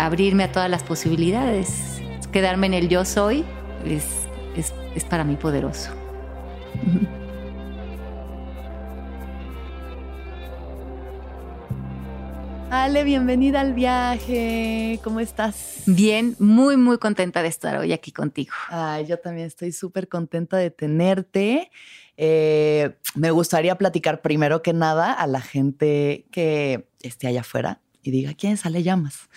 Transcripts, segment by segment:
abrirme a todas las posibilidades. Quedarme en el yo soy es, es, es para mí poderoso. Ale, bienvenida al viaje. ¿Cómo estás? Bien, muy, muy contenta de estar hoy aquí contigo. Ay, yo también estoy súper contenta de tenerte. Eh, me gustaría platicar primero que nada a la gente que esté allá afuera y diga quién sale llamas.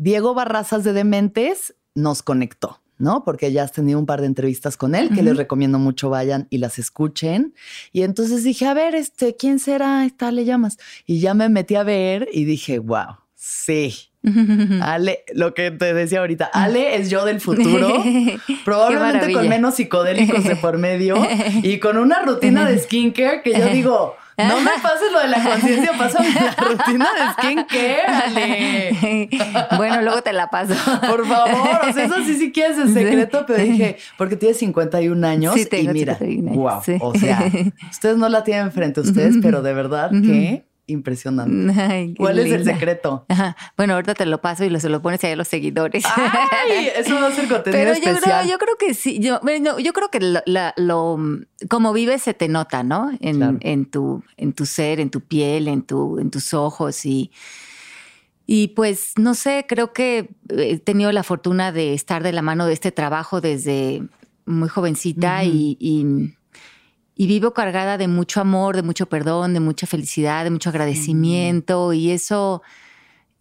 Diego Barrazas de Dementes nos conectó. ¿no? Porque ya has tenido un par de entrevistas con él, que les recomiendo mucho vayan y las escuchen. Y entonces dije, a ver, este, ¿quién será? Esta le llamas. Y ya me metí a ver y dije, wow, sí. Ale, lo que te decía ahorita, Ale es yo del futuro, probablemente con menos psicodélicos de por medio y con una rutina de skincare que yo digo, no me pases lo de la conciencia, pásame la rutina de skincare, Ale. Bueno, luego te la paso. Por favor, o sea, eso sí, sí quieres el secreto, pero dije, porque tienes 51 años sí, y mira, 51 años, wow, sí. o sea, ustedes no la tienen frente a ustedes, pero de verdad que impresionante. Ay, ¿Cuál es el secreto? Ajá. Bueno, ahorita te lo paso y lo, se lo pones ahí a los seguidores. Ay, eso va a ser contenido Pero yo creo, especial. yo creo que sí. Yo, bueno, yo creo que lo, la- lo- como vives se te nota, ¿no? En, Claro. en tu, en tu ser, en tu piel, en tu, en tus ojos y. Y pues, no sé, creo que he tenido la fortuna de estar de la mano de este trabajo desde muy jovencita y, y- y vivo cargada de mucho amor, de mucho perdón, de mucha felicidad, de mucho agradecimiento y eso...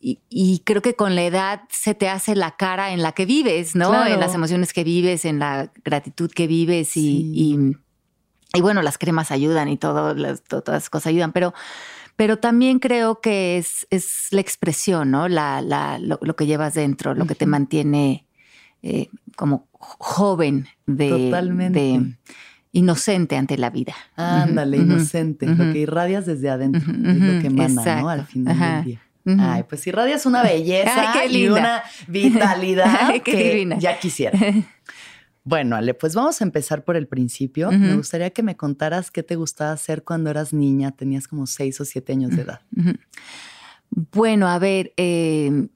Y, y creo que con la edad se te hace la cara en la que vives, ¿no? Claro. En las emociones que vives, en la gratitud que vives y, Sí. y- y bueno, las cremas ayudan y todo, las, to- todas las cosas ayudan, pero, pero también creo que es, es la expresión, ¿no? La, la- lo, lo que llevas dentro, lo que te mantiene eh, como joven de, Totalmente. de inocente ante la vida. Ándale, inocente, lo que irradias desde adentro, Ujú, es lo que emana, ¿no? exacto. Al final Ajá. del día. Ay, pues irradias una belleza Ay, qué y una vitalidad Ay, qué que divina. ya quisiera. Bueno, Ale, pues vamos a empezar por el principio. Me gustaría que me contaras qué te gustaba hacer cuando eras niña, tenías como seis o siete años de edad. Bueno, a ver, eh,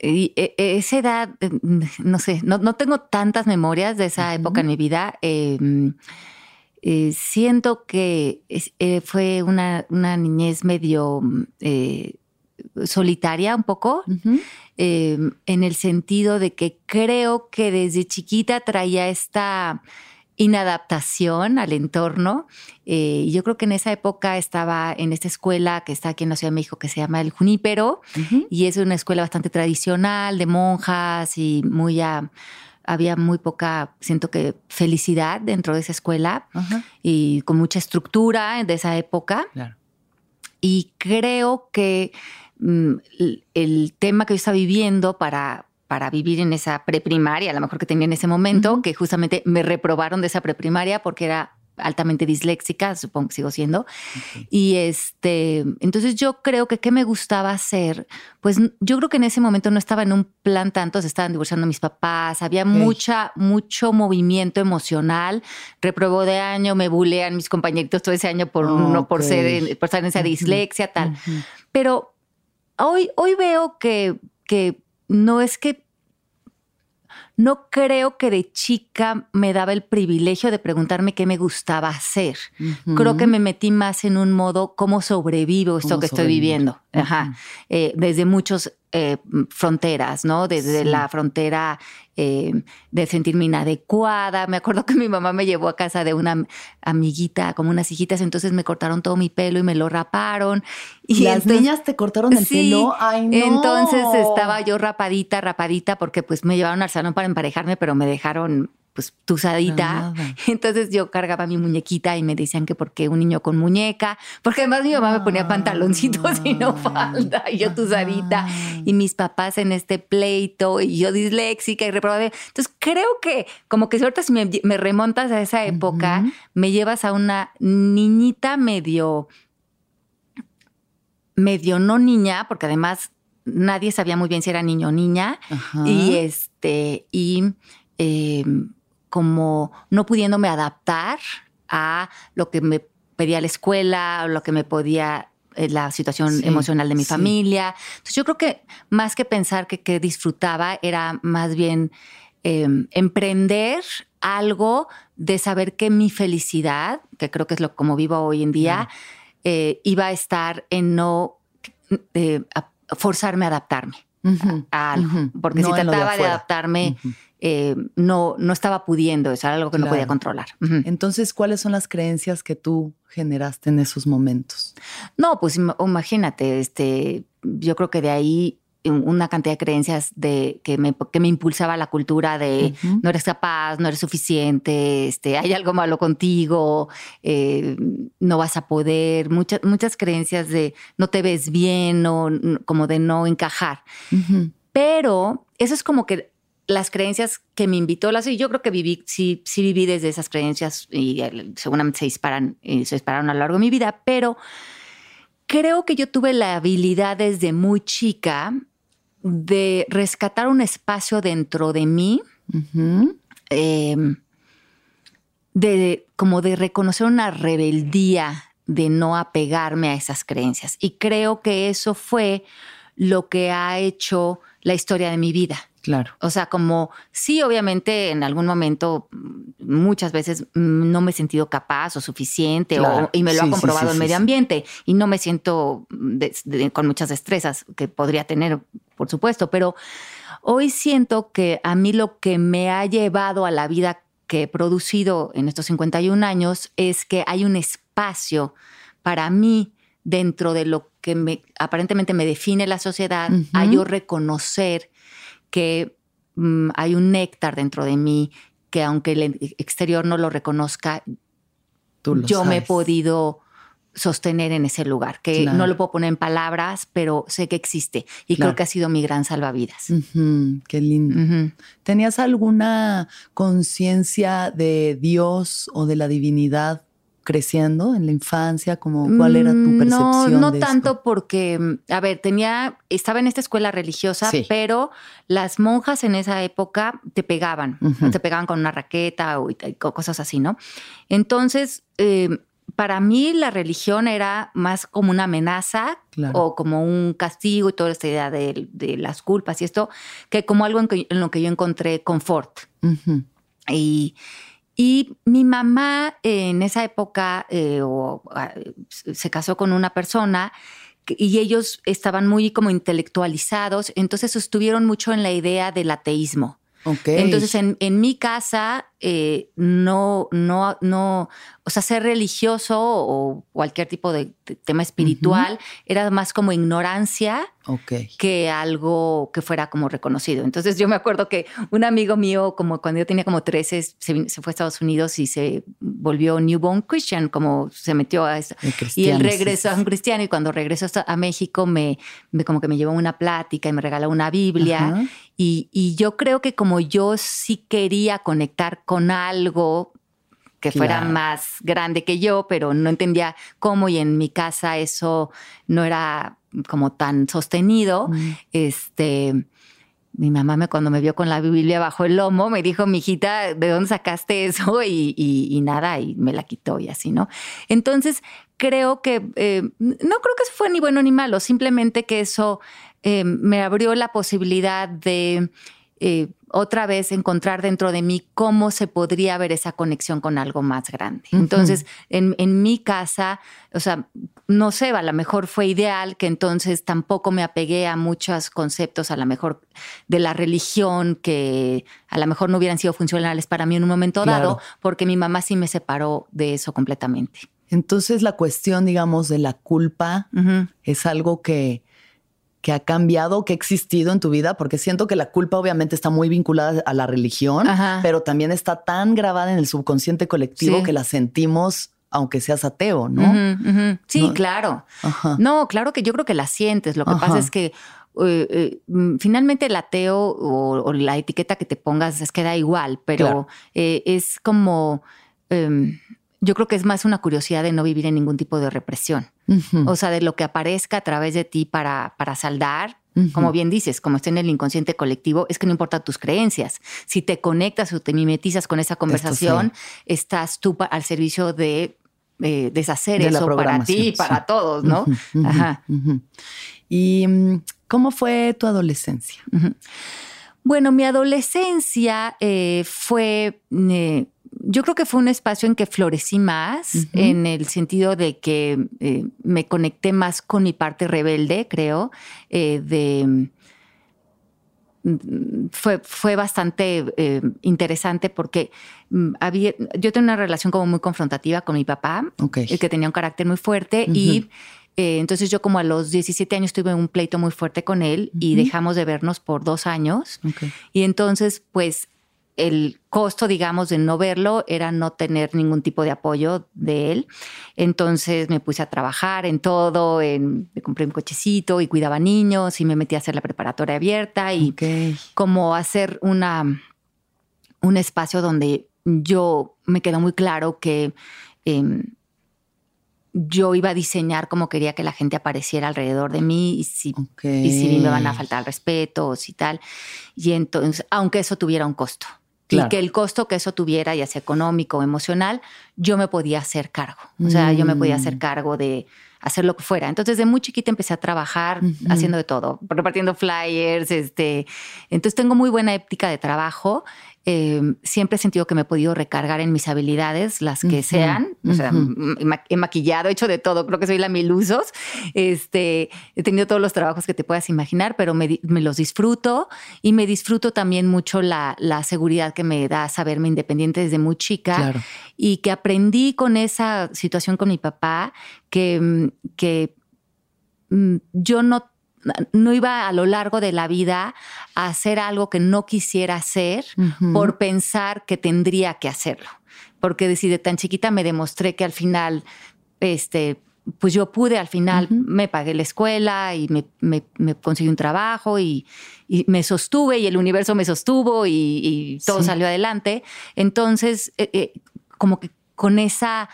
eh, eh, esa edad, eh, no sé, no, no tengo tantas memorias de esa época en mi vida. Eh, eh, siento que eh, fue una, una niñez medio eh, solitaria un poco, eh, en el sentido de que creo que desde chiquita traía esta inadaptación al entorno. Eh, yo creo que en esa época estaba en esta escuela que está aquí en la Ciudad de México que se llama El Junípero y es una escuela bastante tradicional de monjas y muy a- había muy poca, siento que felicidad dentro de esa escuela y con mucha estructura de esa época. claro. Y creo que mm, el, el tema que yo estaba viviendo para, para vivir en esa preprimaria, a lo mejor que tenía en ese momento, Ujú. que justamente me reprobaron de esa preprimaria porque era altamente disléxica, supongo que sigo siendo. Y este, entonces yo creo que qué me gustaba hacer, pues yo creo que en ese momento no estaba en un plan tanto, se estaban divorciando mis papás, había mucha, mucho movimiento emocional, reprobó de año, me bulean mis compañeritos todo ese año por, no, por ser, por estar en esa dislexia, tal. Pero hoy, hoy veo que, que no es que no creo que de chica me daba el privilegio de preguntarme qué me gustaba hacer. Creo que me metí más en un modo cómo sobrevivo esto Cómo que estoy viviendo. Ajá. Eh, desde muchas fronteras, ¿no? Desde Sí. la frontera eh, de sentirme inadecuada. Me acuerdo que mi mamá me llevó a casa de una am- amiguita, como unas hijitas, entonces me cortaron todo mi pelo y me lo raparon. Y Las entonces- niñas te cortaron el Sí, pelo. Ay, no. entonces estaba yo rapadita, rapadita, porque pues me llevaron al salón para emparejarme, pero me dejaron pues tusadita. Entonces yo cargaba mi muñequita y me decían que porque un niño con muñeca, porque además mi mamá me ponía pantaloncitos y no falda, y yo tusadita, y mis papás en este pleito, y yo disléxica y reprobada. Entonces creo que como que si ahorita si me, remontas a esa época, me llevas a una niñita medio, medio no niña, porque además nadie sabía muy bien si era niño o niña, y este, y em, como no pudiéndome adaptar a lo que me pedía la escuela, o lo que me podía eh, la situación emocional de mi familia. Entonces yo creo que más que pensar que, disfrutaba, era más bien em, emprender algo de saber que mi felicidad, que creo que es lo como vivo hoy en día, eh, iba a estar en no eh, forzarme a adaptarme a algo. Porque si trataba de, adaptarme, eh, no, no estaba pudiendo, eso era algo que no podía controlar. Entonces, ¿cuáles son las creencias que tú generaste en esos momentos? No, pues imagínate, este, yo creo que de ahí una cantidad de creencias de que me, que me impulsaba la cultura de no eres capaz, no eres suficiente, este, hay algo malo contigo, eh, no vas a poder, muchas, muchas creencias de no te ves bien o como de no encajar. Pero eso es como que las creencias que me invitó, las, y yo creo que viví, sí, sí viví desde esas creencias y seguramente se disparan, eh, se dispararon a lo largo de mi vida, pero creo que yo tuve la habilidad desde muy chica de rescatar un espacio dentro de mí, em, de como de reconocer una rebeldía de no apegarme a esas creencias. Y creo que eso fue lo que ha hecho la historia de mi vida. Claro. O sea, como sí, obviamente en algún momento, muchas veces no me he sentido capaz o suficiente y me lo ha comprobado el medio ambiente y no me siento con muchas destrezas que podría tener, por supuesto, pero hoy siento que a mí lo que me ha llevado a la vida que he producido en estos 51 años es que hay un espacio para mí dentro de lo que me, aparentemente me define la sociedad, a yo reconocer que mm, hay un néctar dentro de mí que aunque el exterior no lo reconozca, yo me he podido sostener en ese lugar, que no lo puedo poner en palabras, pero sé que existe y creo que ha sido mi gran salvavidas. qué lindo. ¿Tenías alguna conciencia de Dios o de la divinidad creciendo en la infancia? Como, ¿Cuál era tu mm, percepción? No, no tanto porque, a ver, tenía, estaba en esta escuela religiosa, pero las monjas en esa época te pegaban, te pegaban con una raqueta o, cosas así, ¿no? Entonces, em, para mí la religión era más como una amenaza o como un castigo y toda esta idea de, las culpas y esto, que como algo en, lo que yo encontré confort. Y y mi mamá en esa época eh, ah, se casó con una persona y ellos estaban muy como intelectualizados, entonces estuvieron mucho en la idea del ateísmo. Entonces, en, en, mi casa, eh, no, no, no, o sea, ser religioso o cualquier tipo de, tema espiritual era más como ignorancia que algo que fuera como reconocido. Entonces yo me acuerdo que un amigo mío, como cuando yo tenía como 13, se, fue a Estados Unidos y se volvió newborn Christian, como se metió a eso. Y él regresó a un cristiano y cuando regresó a México me, me, como que me llevó una plática y me regaló una Biblia. Y, y yo creo que como yo sí quería conectar con algo que fuera más grande que yo, pero no entendía cómo y en mi casa eso no era como tan sostenido. Mm. Este, mi mamá me, cuando me vio con la Biblia bajo el lomo me dijo, mijita, ¿de dónde sacaste eso? Y, nada, y me la quitó y así, ¿no? Entonces, creo que, eh, no creo que eso fue ni bueno ni malo, simplemente que eso eh, me abrió la posibilidad de eh, otra vez encontrar dentro de mí cómo se podría ver esa conexión con algo más grande. Entonces, en, mi casa, o sea, no sé, a lo mejor fue ideal que entonces tampoco me apegué a muchos conceptos, a lo mejor de la religión, que a lo mejor no hubieran sido funcionales para mí en un momento dado, porque mi mamá sí me separó de eso completamente. Entonces, la cuestión, digamos, de la culpa es algo que que ha cambiado, que ha existido en tu vida? Porque siento que la culpa obviamente está muy vinculada a la religión, pero también está tan grabada en el subconsciente colectivo que la sentimos aunque seas ateo, ¿no? Sí, claro. No, claro que yo creo que la sientes. Lo que pasa es que eh, eh, mm, finalmente el ateo o, la etiqueta que te pongas es que da igual, pero eh, es como, em, yo creo que es más una curiosidad de no vivir en ningún tipo de represión. O sea, de lo que aparezca a través de ti para, para saldar, como bien dices, como está en el inconsciente colectivo, es que no importa tus creencias. Si te conectas o te mimetizas con esa conversación, estás tú al servicio de deshacer eso para ti y para todos, ¿no? Ajá. Y mm, ¿Cómo fue tu adolescencia? Bueno, mi adolescencia eh, fue, eh, yo creo que fue un espacio en que florecí más, en el sentido de que eh, me conecté más con mi parte rebelde, creo, de... Mm, fue, fue bastante interesante porque mm, había, yo tenía una relación como muy confrontativa con mi papá, el que tenía un carácter muy fuerte y eh, entonces yo como a los 17 años tuve un pleito muy fuerte con él y dejamos de vernos por dos años. Y entonces pues el costo, digamos, de no verlo era no tener ningún tipo de apoyo de él. Entonces me puse a trabajar en todo, en, me compré un cochecito y cuidaba niños y me metí a hacer la preparatoria abierta y como hacer una, un espacio donde yo me quedó muy claro que... Em, yo iba a diseñar cómo quería que la gente apareciera alrededor de mí y si, y si me van a faltar respeto o si tal. Y entonces, aunque eso tuviera un costo. Y que el costo que eso tuviera, ya sea económico o emocional, yo me podía hacer cargo. O sea, yo me podía hacer mm. cargo de hacer lo que fuera. Entonces, de muy chiquita empecé a trabajar haciendo de todo, repartiendo flyers. Este. Entonces, tengo muy buena ética de trabajo Em, siempre he sentido que me he podido recargar en mis habilidades, las que sean. O sea, he maquillado, he hecho de todo. Creo que soy la mil usos. Este, he tenido todos los trabajos que te puedas imaginar, pero me, los disfruto y me disfruto también mucho la, seguridad que me da saberme independiente desde muy chica y que aprendí con esa situación con mi papá que, que mm, yo no no iba a lo largo de la vida a hacer algo que no quisiera hacer por pensar que tendría que hacerlo. Porque desde tan chiquita me demostré que al final, este, pues yo pude, al final me pagué la escuela y me, conseguí un trabajo y, me sostuve y el universo me sostuvo y, todo salió adelante. Entonces, eh, eh, como que con esa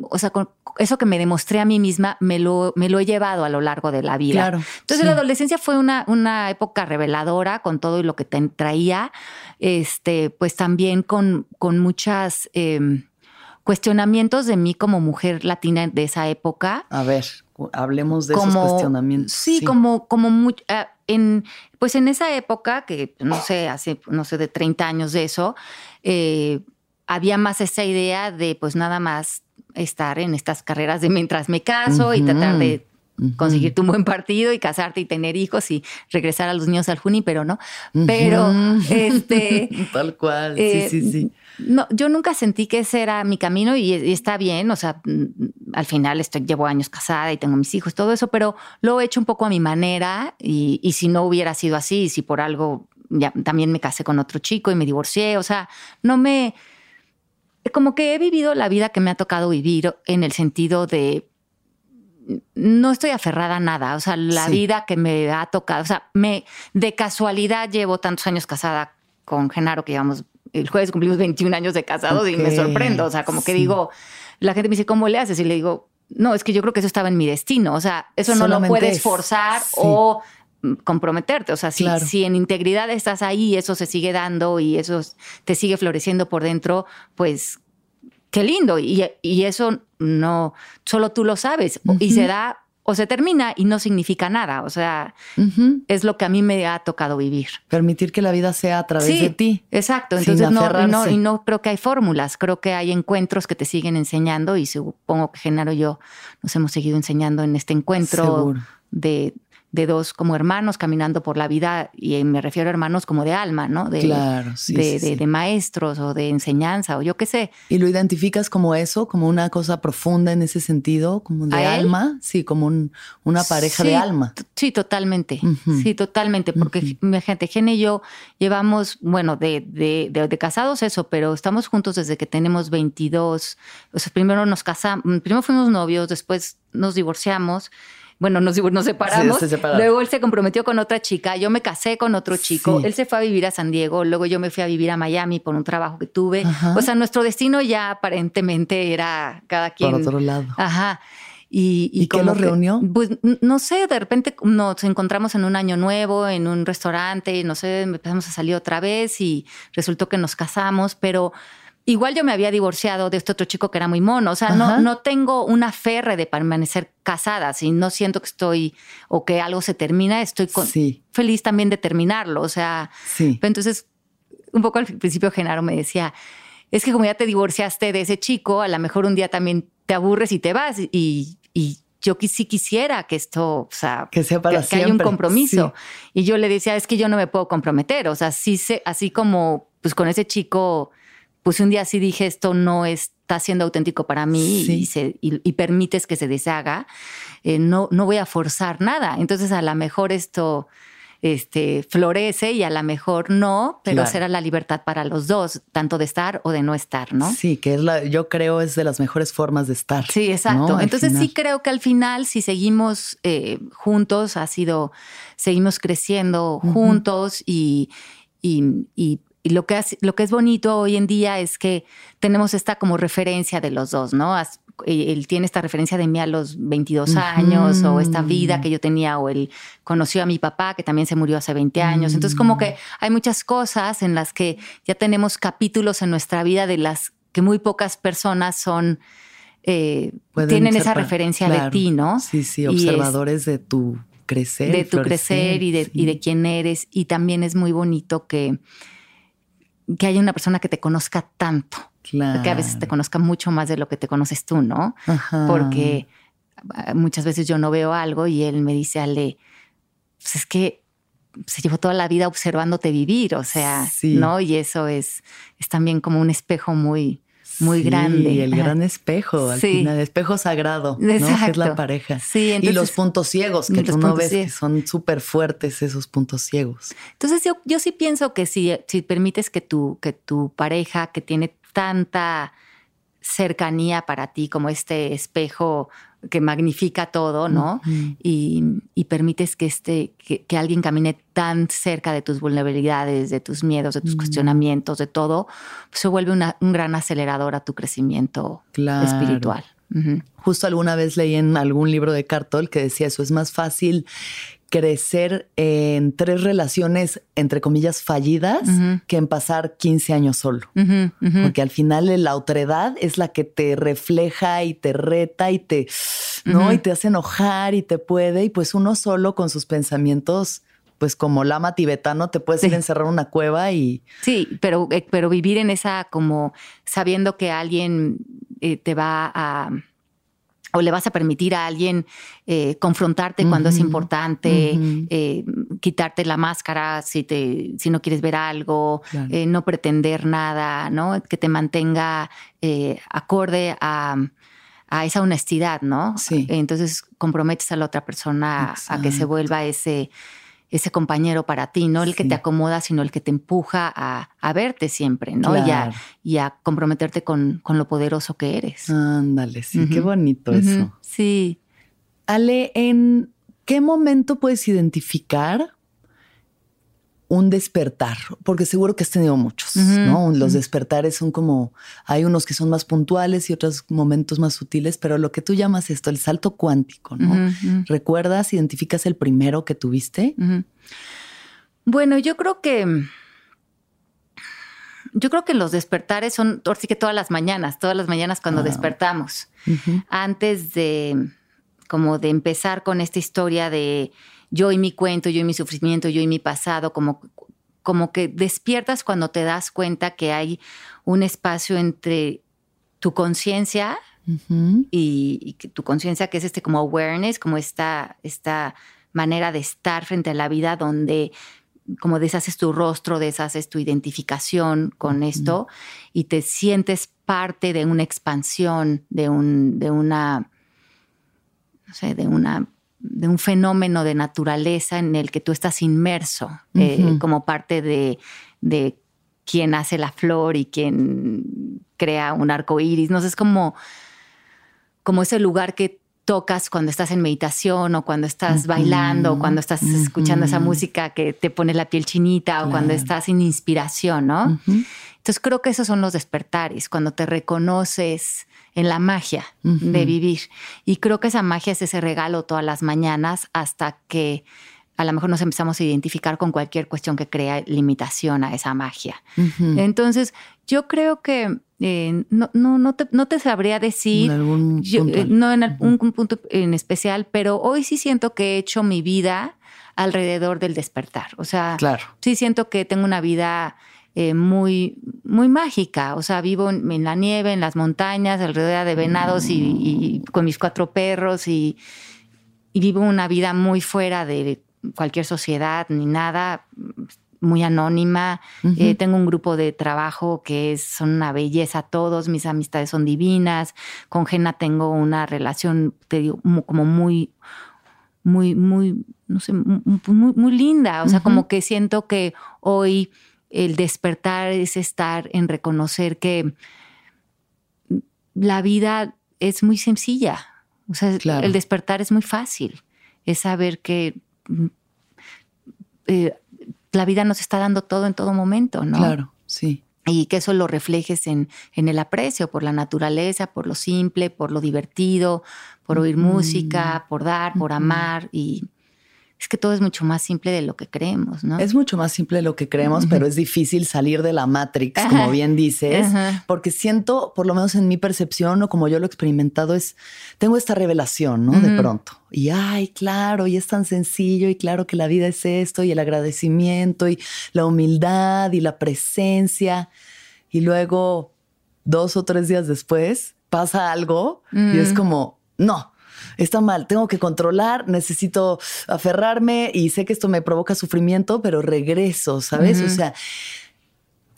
o sea, con eso que me demostré a mí misma, me lo, me lo he llevado a lo largo de la vida. Claro, Entonces la adolescencia fue una, una época reveladora con todo y lo que te traía, este, pues también con, con muchas em, cuestionamientos de mí como mujer latina de esa época. A ver, hablemos de esos cuestionamientos. Sí, como, como ah, en, pues en esa época, que no sé, hace, no sé, de 30 años de eso, eh, había más esa idea de pues nada más estar en estas carreras de mientras me caso y tratar de conseguirte un buen partido y casarte y tener hijos y regresar a los niños al Juni, pero no. Pero este. Tal cual. sí, sí, sí. Eh, no, yo nunca sentí que ese era mi camino y, está bien. O sea, mm, al final estoy, llevo años casada y tengo mis hijos, todo eso, pero lo he hecho un poco a mi manera y, y si no hubiera sido así, si por algo ya, también me casé con otro chico y me divorcié, o sea, no me como que he vivido la vida que me ha tocado vivir en el sentido de no estoy aferrada a nada, o sea, la vida que me ha tocado, o sea, me de casualidad llevo tantos años casada con Genaro que llevamos el jueves cumplimos 21 años de casados y me sorprendo, o sea, como que digo, la gente me dice, "¿Cómo le haces?" y le digo, "No, es que yo creo que eso estaba en mi destino, o sea, eso no lo puedes forzar o comprometerte. O sea, si, si, en integridad estás ahí, eso se sigue dando y eso te sigue floreciendo por dentro, pues qué lindo. Y, eso no, solo tú lo sabes. Y se da o se termina y no significa nada. O sea, es lo que a mí me ha tocado vivir. Permitir que la vida sea a través de ti. Exacto. Entonces no, no, y no creo que hay fórmulas, creo que hay encuentros que te siguen enseñando y supongo que Genaro y yo nos hemos seguido enseñando en este encuentro de de dos como hermanos caminando por la vida, y me refiero a hermanos como de alma, ¿no? De, claro, sí, de, de, maestros o de enseñanza o yo qué sé. ¿Y lo identificas como eso, como una cosa profunda en ese sentido, como de alma? Sí, como una pareja de alma. Sí, totalmente. Sí, totalmente, porque mi gente, Gene y yo llevamos, bueno, de, de, casados eso, pero estamos juntos desde que tenemos 22. O sea, primero nos casamos, primero fuimos novios, después nos divorciamos bueno, nos, nos separamos. luego él se comprometió con otra chica, yo me casé con otro chico, él se fue a vivir a San Diego, luego yo me fui a vivir a Miami por un trabajo que tuve. O sea, nuestro destino ya aparentemente era cada quien. Por otro lado. Ajá. ¿Y, y, qué los reunió? Pues no sé, de repente nos encontramos en un año nuevo, en un restaurante, no sé, empezamos a salir otra vez y resultó que nos casamos, pero igual yo me había divorciado de este otro chico que era muy mono. O sea, no, no tengo una ferre de permanecer casada. Si no siento que estoy o que algo se termina, estoy feliz también de terminarlo. O sea, sí. entonces, un poco al principio Genaro me decía, es que como ya te divorciaste de ese chico, a lo mejor un día también te aburres y te vas. Y, y yo sí quisiera que esto, o sea, que sea para que, haya un compromiso. Y yo le decía, es que yo no me puedo comprometer. O sea, sí así como pues con ese chico pues un día sí dije, esto no está siendo auténtico para mí y, permites que se deshaga, eh, no, no voy a forzar nada. Entonces a lo mejor esto este, florece y a lo mejor no, pero será la libertad para los dos, tanto de estar o de no estar, ¿no? Sí, que es la, yo creo es de las mejores formas de estar. Sí, exacto. Entonces sí creo que al final, si seguimos eh, juntos, ha sido, seguimos creciendo juntos y, y, y lo que, es, lo que es bonito hoy en día es que tenemos esta como referencia de los dos, ¿no? Eh, él tiene esta referencia de mí a los 22 años o esta vida que yo tenía o él conoció a mi papá que también se murió hace 20 años. Entonces como que hay muchas cosas en las que ya tenemos capítulos en nuestra vida de las que muy pocas personas son... Eh, tienen esa referencia de ti, ¿no? Sí, sí, observadores de tu crecer. De tu crecer y de, y de quién eres. Y también es muy bonito que que haya una persona que te conozca tanto. Claro. Que a veces te conozca mucho más de lo que te conoces tú, ¿no? Porque ah, muchas veces yo no veo algo y él me dice, Ale, pues es que se llevó toda la vida observándote vivir, o sea, ¿no? Y eso es, es también como un espejo muy, muy sí, grande. el gran espejo, al final, espejo sagrado, ¿no? Que es la pareja. Sí, y los puntos ciegos, que tú no ves que son súper fuertes esos puntos ciegos. Entonces yo, yo sí pienso que si, si permites que tu, que tu pareja, que tiene tanta cercanía para ti como este espejo que magnifica todo, ¿no? y, permites que, este, que, alguien camine tan cerca de tus vulnerabilidades, de tus miedos, de tus cuestionamientos, de todo, pues se vuelve un gran acelerador a tu crecimiento espiritual. Justo alguna vez leí en algún libro de Cartol que decía eso, es más fácil crecer en tres relaciones, entre comillas, fallidas, que en pasar 15 años solo. Porque al final la otredad es la que te refleja y te reta y te, ¿no? Y te hace enojar y te puede. Y pues uno solo con sus pensamientos pues como lama tibetano te puedes ir a encerrar una cueva y... Sí, pero, eh, pero vivir en esa como sabiendo que alguien eh, te va a o le vas a permitir a alguien eh, confrontarte cuando es importante, eh, quitarte la máscara si, te, si no quieres ver algo, eh, no pretender nada, ¿no? Que te mantenga acorde a, esa honestidad, ¿no? Sí. Entonces comprometes a la otra persona a que se vuelva ese ese compañero para ti, no el que te acomoda, sino el que te empuja a, verte siempre, ¿no? Y, a, comprometerte con, lo poderoso que eres. Ándale, sí, qué bonito eso. Sí. Ale, ¿en qué momento puedes identificar un despertar, porque seguro que has tenido muchos, ¿no? Los despertares son como, hay unos que son más puntuales y otros momentos más sutiles, pero lo que tú llamas esto, el salto cuántico, ¿no? ¿Recuerdas, identificas el primero que tuviste? Bueno, yo creo que, yo creo que los despertares son, sí que todas las mañanas, todas las mañanas cuando despertamos, antes de, como de empezar con esta historia de yo y mi cuento, yo y mi sufrimiento, yo y mi pasado, como, como que despiertas cuando te das cuenta que hay un espacio entre tu conciencia y, tu conciencia que es este como awareness, como esta, esta manera de estar frente a la vida donde como deshaces tu rostro, deshaces tu identificación con esto y te sientes parte de una expansión, de un, de una, no sé, de una de un fenómeno de naturaleza en el que tú estás inmerso eh, como parte de, de quien hace la flor y quien crea un arco iris. No sé, es como, como ese lugar que tocas cuando estás en meditación o cuando estás bailando o cuando estás escuchando esa música que te pone la piel chinita o cuando estás en inspiración, ¿no? Entonces creo que esos son los despertares, cuando te reconoces en la magia de vivir. Y creo que esa magia es ese regalo todas las mañanas hasta que a lo mejor nos empezamos a identificar con cualquier cuestión que crea limitación a esa magia. Entonces, yo creo que eh, no, no, no, te, no te sabría decir, eh, no en algún punto en especial, pero hoy sí siento que he hecho mi vida alrededor del despertar. O sea, sí siento que tengo una vida eh, muy, muy mágica. O sea, vivo en, la nieve, en las montañas, alrededor de venados y, con mis cuatro perros y, y vivo una vida muy fuera de cualquier sociedad ni nada muy anónima. Eh, tengo un grupo de trabajo que es, son una belleza todos, mis amistades son divinas. Con Jena tengo una relación, te digo, como muy, muy, muy, no sé, muy, muy linda. O sea, como que siento que hoy el despertar es estar en reconocer que la vida es muy sencilla. O sea, el despertar es muy fácil. Es saber que eh, la vida nos está dando todo en todo momento, ¿no? Claro, sí. Y que eso lo reflejes en, en el aprecio por la naturaleza, por lo simple, por lo divertido, por oír música, por dar, por amar y es que todo es mucho más simple de lo que creemos, ¿no? Es mucho más simple de lo que creemos, pero es difícil salir de la Matrix, como bien dices, porque siento, por lo menos en mi percepción o como yo lo he experimentado, es, tengo esta revelación, ¿no? De pronto. Y, ay, claro, y es tan sencillo, y claro que la vida es esto, y el agradecimiento, y la humildad, y la presencia. Y luego, dos o tres días después, pasa algo y es como, no, está mal, tengo que controlar, necesito aferrarme y sé que esto me provoca sufrimiento, pero regreso, ¿sabes? O sea,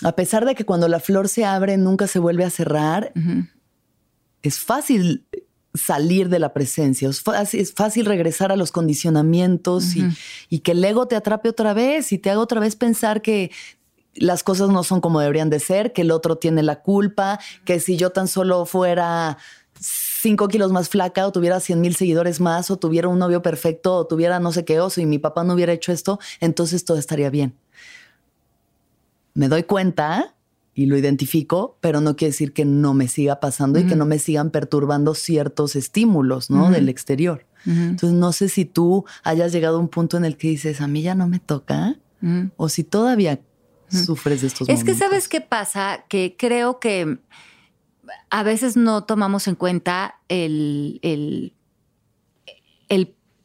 a pesar de que cuando la flor se abre nunca se vuelve a cerrar, es fácil salir de la presencia, es fácil, regresar a los condicionamientos y, y, que el ego te atrape otra vez y te haga otra vez pensar que las cosas no son como deberían de ser, que el otro tiene la culpa, que si yo tan solo fuera cinco kilos más flaca o tuviera 100 mil seguidores más o tuviera un novio perfecto o tuviera no sé qué oso y mi papá no hubiera hecho esto, entonces todo estaría bien. Me doy cuenta y lo identifico, pero no quiere decir que no me siga pasando y que no me sigan perturbando ciertos estímulos ¿no? del exterior. Entonces no sé si tú hayas llegado a un punto en el que dices, a mí ya no me toca, o si todavía sufres de estos es momentos. Es que sabes qué pasa, que creo que a veces no tomamos en cuenta el,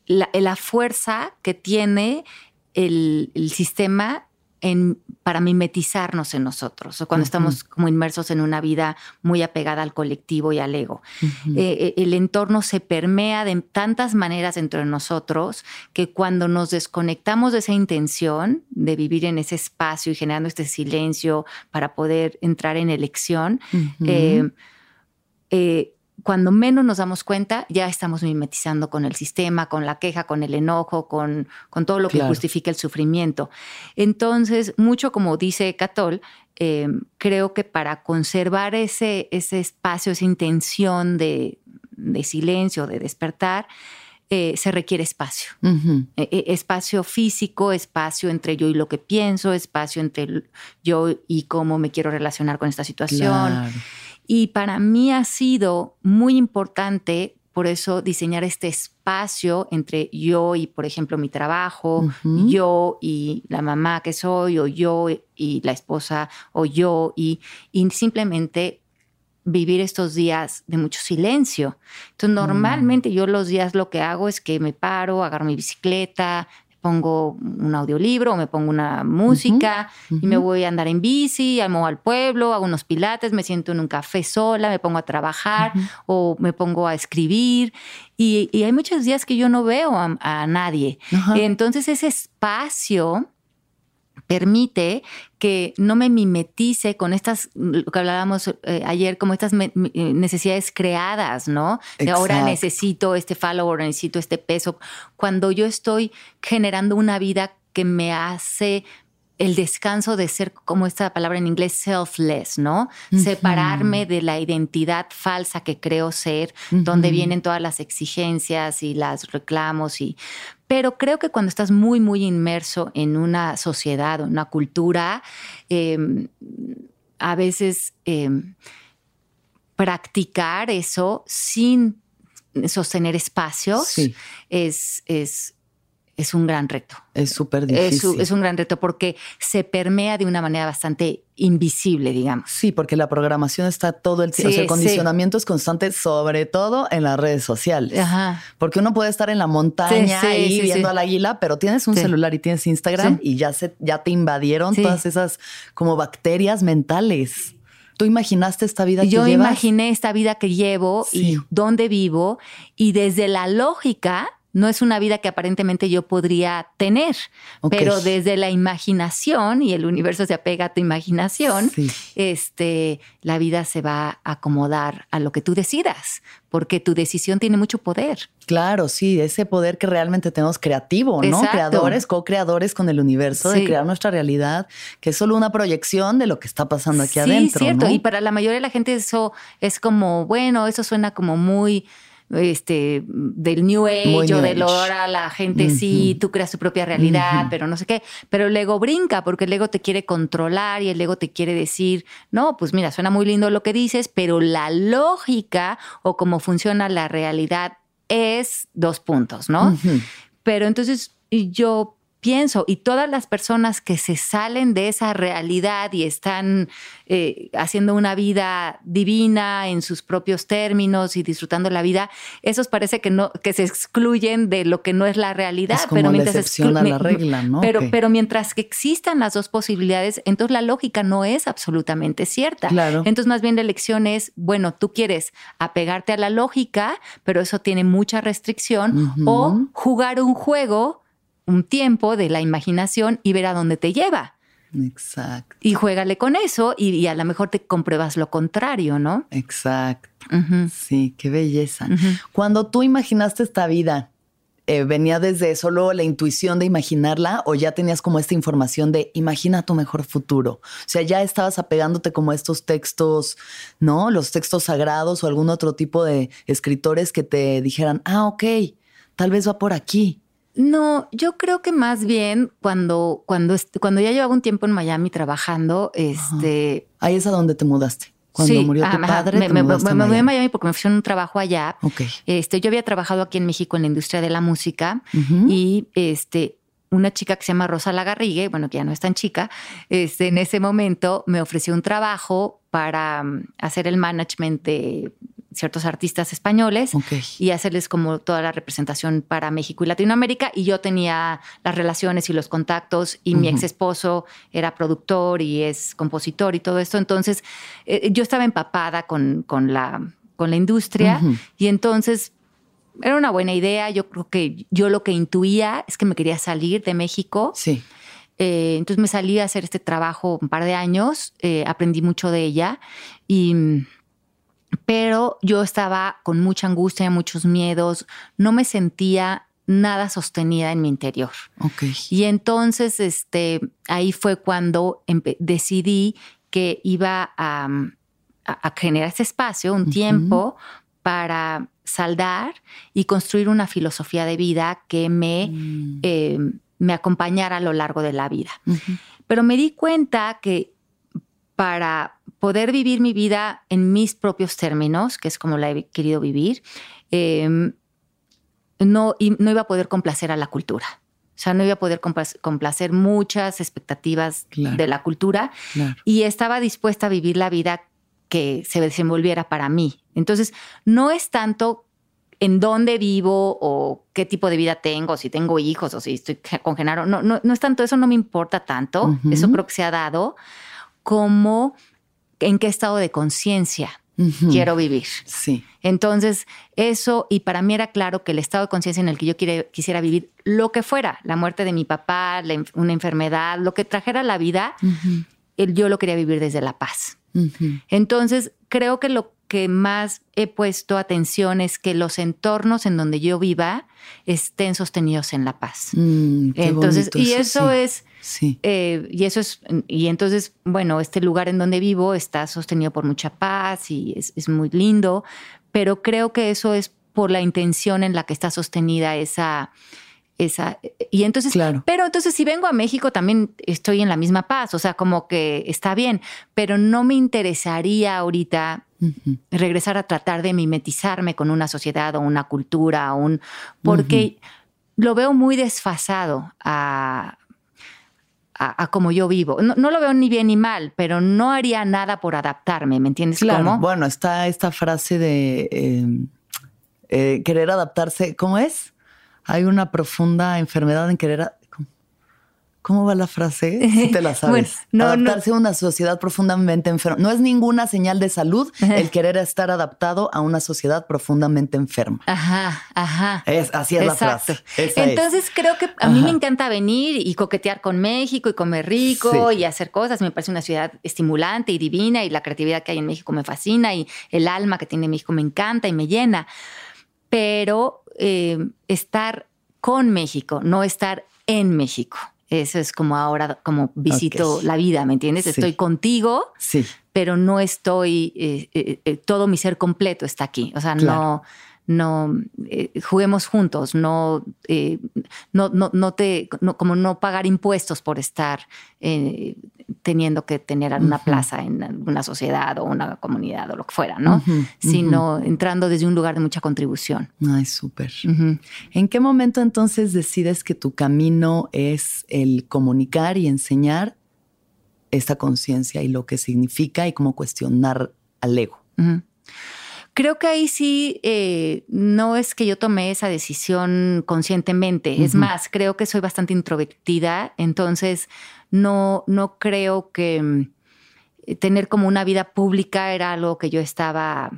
la, fuerza que tiene el, sistema para mimetizarnos en nosotros, o cuando estamos como inmersos en una vida muy apegada al colectivo y al ego. Eh, eh, el entorno se permea de tantas maneras dentro de nosotros que cuando nos desconectamos de esa intención de vivir en ese espacio y generando este silencio para poder entrar en elección, eh, cuando menos nos damos cuenta, ya estamos mimetizando con el sistema, con la queja, con el enojo, con, con todo lo que justifica el sufrimiento. Entonces, mucho como dice Catol, eh, creo que para conservar ese, ese espacio, esa intención de, silencio, de despertar, eh, se requiere espacio. espacio físico, espacio entre yo y lo que pienso, espacio entre yo y cómo me quiero relacionar con esta situación. Y para mí ha sido muy importante por eso diseñar este espacio entre yo y, por ejemplo, mi trabajo, yo y la mamá que soy, o yo y la esposa, o yo, y, simplemente vivir estos días de mucho silencio. Entonces, mm. normalmente yo los días lo que hago es que me paro, agarro mi bicicleta, pongo un audiolibro o me pongo una música y me voy a andar en bici, amo al pueblo, hago unos pilates, me siento en un café sola, me pongo a trabajar o me pongo a escribir. Y, hay muchos días que yo no veo a, nadie. Entonces ese espacio permite que no me mimetice con estas, lo que hablábamos eh, ayer, como estas eh, necesidades creadas, ¿no? De ahora necesito este follower, necesito este peso. Cuando yo estoy generando una vida que me hace el descanso de ser, como esta palabra en inglés, selfless, ¿no? Separarme de la identidad falsa que creo ser, donde vienen todas las exigencias y las reclamos y... Pero creo que cuando estás muy, muy inmerso en una sociedad o una cultura, em, a veces em, practicar eso sin sostener espacios es, es es un gran reto. Es súper difícil. Es, un gran reto porque se permea de una manera bastante invisible, digamos. Sí, porque la programación está todo el tiempo. el condicionamiento es constante, sobre todo en las redes sociales. Ajá. Porque uno puede estar en la montaña ahí viendo al águila, pero tienes un celular y tienes Instagram y ya, se, ya te invadieron todas esas como bacterias mentales. ¿Tú imaginaste esta vida que Yo imaginé esta vida que llevo y dónde vivo y desde la lógica no es una vida que aparentemente yo podría tener, pero desde la imaginación, y el universo se apega a tu imaginación, este, la vida se va a acomodar a lo que tú decidas, porque tu decisión tiene mucho poder. Claro, sí, ese poder que realmente tenemos creativo, ¿no? Creadores, co-creadores con el universo, de crear nuestra realidad, que es solo una proyección de lo que está pasando aquí adentro. Sí, cierto. Y para la mayoría de la gente eso es como, bueno, eso suena como muy este, del New Age o del ahora la gente sí, tú creas tu propia realidad, pero no sé qué. Pero el ego brinca porque el ego te quiere controlar y el ego te quiere decir, no, pues mira, suena muy lindo lo que dices, pero la lógica o cómo funciona la realidad es dos puntos, ¿no? Pero entonces yo pienso, y todas las personas que se salen de esa realidad y están eh, haciendo una vida divina en sus propios términos y disfrutando la vida, esos parece que no, que se excluyen de lo que no es la realidad. pero mientras la regla, ¿no? Pero, pero mientras que existan las dos posibilidades, entonces la lógica no es absolutamente cierta. Claro. Entonces, más bien la elección es, bueno, tú quieres apegarte a la lógica, pero eso tiene mucha restricción, o jugar un juego un tiempo de la imaginación y ver a dónde te lleva. Exacto. Y juégale con eso y, a lo mejor te compruebas lo contrario, ¿no? Exacto. Sí, qué belleza. Cuando tú imaginaste esta vida, eh, ¿venía desde solo la intuición de imaginarla o ya tenías como esta información de imagina tu mejor futuro? O sea, ya estabas apegándote como a estos textos, ¿no? Los textos sagrados o algún otro tipo de escritores que te dijeran, ah, ok, tal vez va por aquí. No, yo creo que más bien cuando, cuando, cuando ya llevaba un tiempo en Miami trabajando, este. Ahí es a donde te mudaste. Cuando murió tu padre. Me, me, me, mudé a Miami porque me ofrecieron un trabajo allá. Este, yo había trabajado aquí en México en la industria de la música y este, una chica que se llama Rosa Lagarrigue, bueno, que ya no es tan chica, este, en ese momento me ofreció un trabajo para mm, hacer el management de ciertos artistas españoles y hacerles como toda la representación para México y Latinoamérica. Y yo tenía las relaciones y los contactos y mi ex esposo era productor y es compositor y todo esto. Entonces eh, yo estaba empapada con, con, la, con la industria y entonces era una buena idea. Yo creo que yo lo que intuía es que me quería salir de México. Sí. Eh, entonces me salí a hacer este trabajo un par de años, eh, aprendí mucho de ella y pero yo estaba con mucha angustia, muchos miedos, no me sentía nada sostenida en mi interior. Okay. Y entonces este, ahí fue cuando decidí que iba a, generar ese espacio, un tiempo para saldar y construir una filosofía de vida que me, mm. eh, me acompañara a lo largo de la vida. Pero me di cuenta que para poder vivir mi vida en mis propios términos, que es como la he querido vivir, em, no, no iba a poder complacer a la cultura. O sea, no iba a poder complacer muchas expectativas de la cultura y estaba dispuesta a vivir la vida que se desenvolviera para mí. Entonces, no es tanto en dónde vivo o qué tipo de vida tengo, si tengo hijos o si estoy con Genaro. No, no, no es tanto, eso no me importa tanto, eso creo que se ha dado, como en qué estado de conciencia quiero vivir. Sí. Entonces, eso, y para mí era claro que el estado de conciencia en el que yo quisiera vivir, lo que fuera, la muerte de mi papá, una enfermedad, lo que trajera la vida, yo lo quería vivir desde la paz. Entonces, creo que lo que más he puesto atención es que los entornos en donde yo viva estén sostenidos en la paz. Mm, entonces, y eso es, sí. Eh, y eso es, y entonces, bueno, este lugar en donde vivo está sostenido por mucha paz y es, muy lindo, pero creo que eso es por la intención en la que está sostenida esa, esa, y entonces, claro. pero entonces si vengo a México también estoy en la misma paz, o sea, como que está bien, pero no me interesaría ahorita regresar a tratar de mimetizarme con una sociedad o una cultura, un, porque lo veo muy desfasado a, a, como yo vivo. No, lo veo ni bien ni mal, pero no haría nada por adaptarme, ¿me entiendes claro, Bueno, está esta frase de em, eh, querer adaptarse, ¿cómo es? Hay una profunda enfermedad en querer ¿Cómo va la frase? Si te la sabes. no, Adaptarse a una sociedad profundamente enferma. No es ninguna señal de salud el querer estar adaptado a una sociedad profundamente enferma. Ajá, ajá. Es, así es la frase. Entonces creo que a mí me encanta venir y coquetear con México y comer rico y hacer cosas. Me parece una ciudad estimulante y divina y la creatividad que hay en México me fascina y el alma que tiene México me encanta y me llena. Pero eh, estar con México, no estar en México. Eso es como ahora, como visito la vida, ¿me entiendes? Estoy contigo, sí. pero no estoy, eh, eh, eh, todo mi ser completo está aquí. O sea, no, no juguemos juntos, no, no, no, no, te, como no pagar impuestos por estar teniendo que tener una plaza en una sociedad o una comunidad o lo que fuera, ¿no? Sino entrando desde un lugar de mucha contribución. Ay, súper. ¿En qué momento entonces decides que tu camino es el comunicar y enseñar esta conciencia y lo que significa y cómo cuestionar al ego? Creo que ahí sí eh, no es que yo tomé esa decisión conscientemente. Es más, creo que soy bastante introvertida, entonces no, no creo que mm, tener como una vida pública era algo que yo estaba,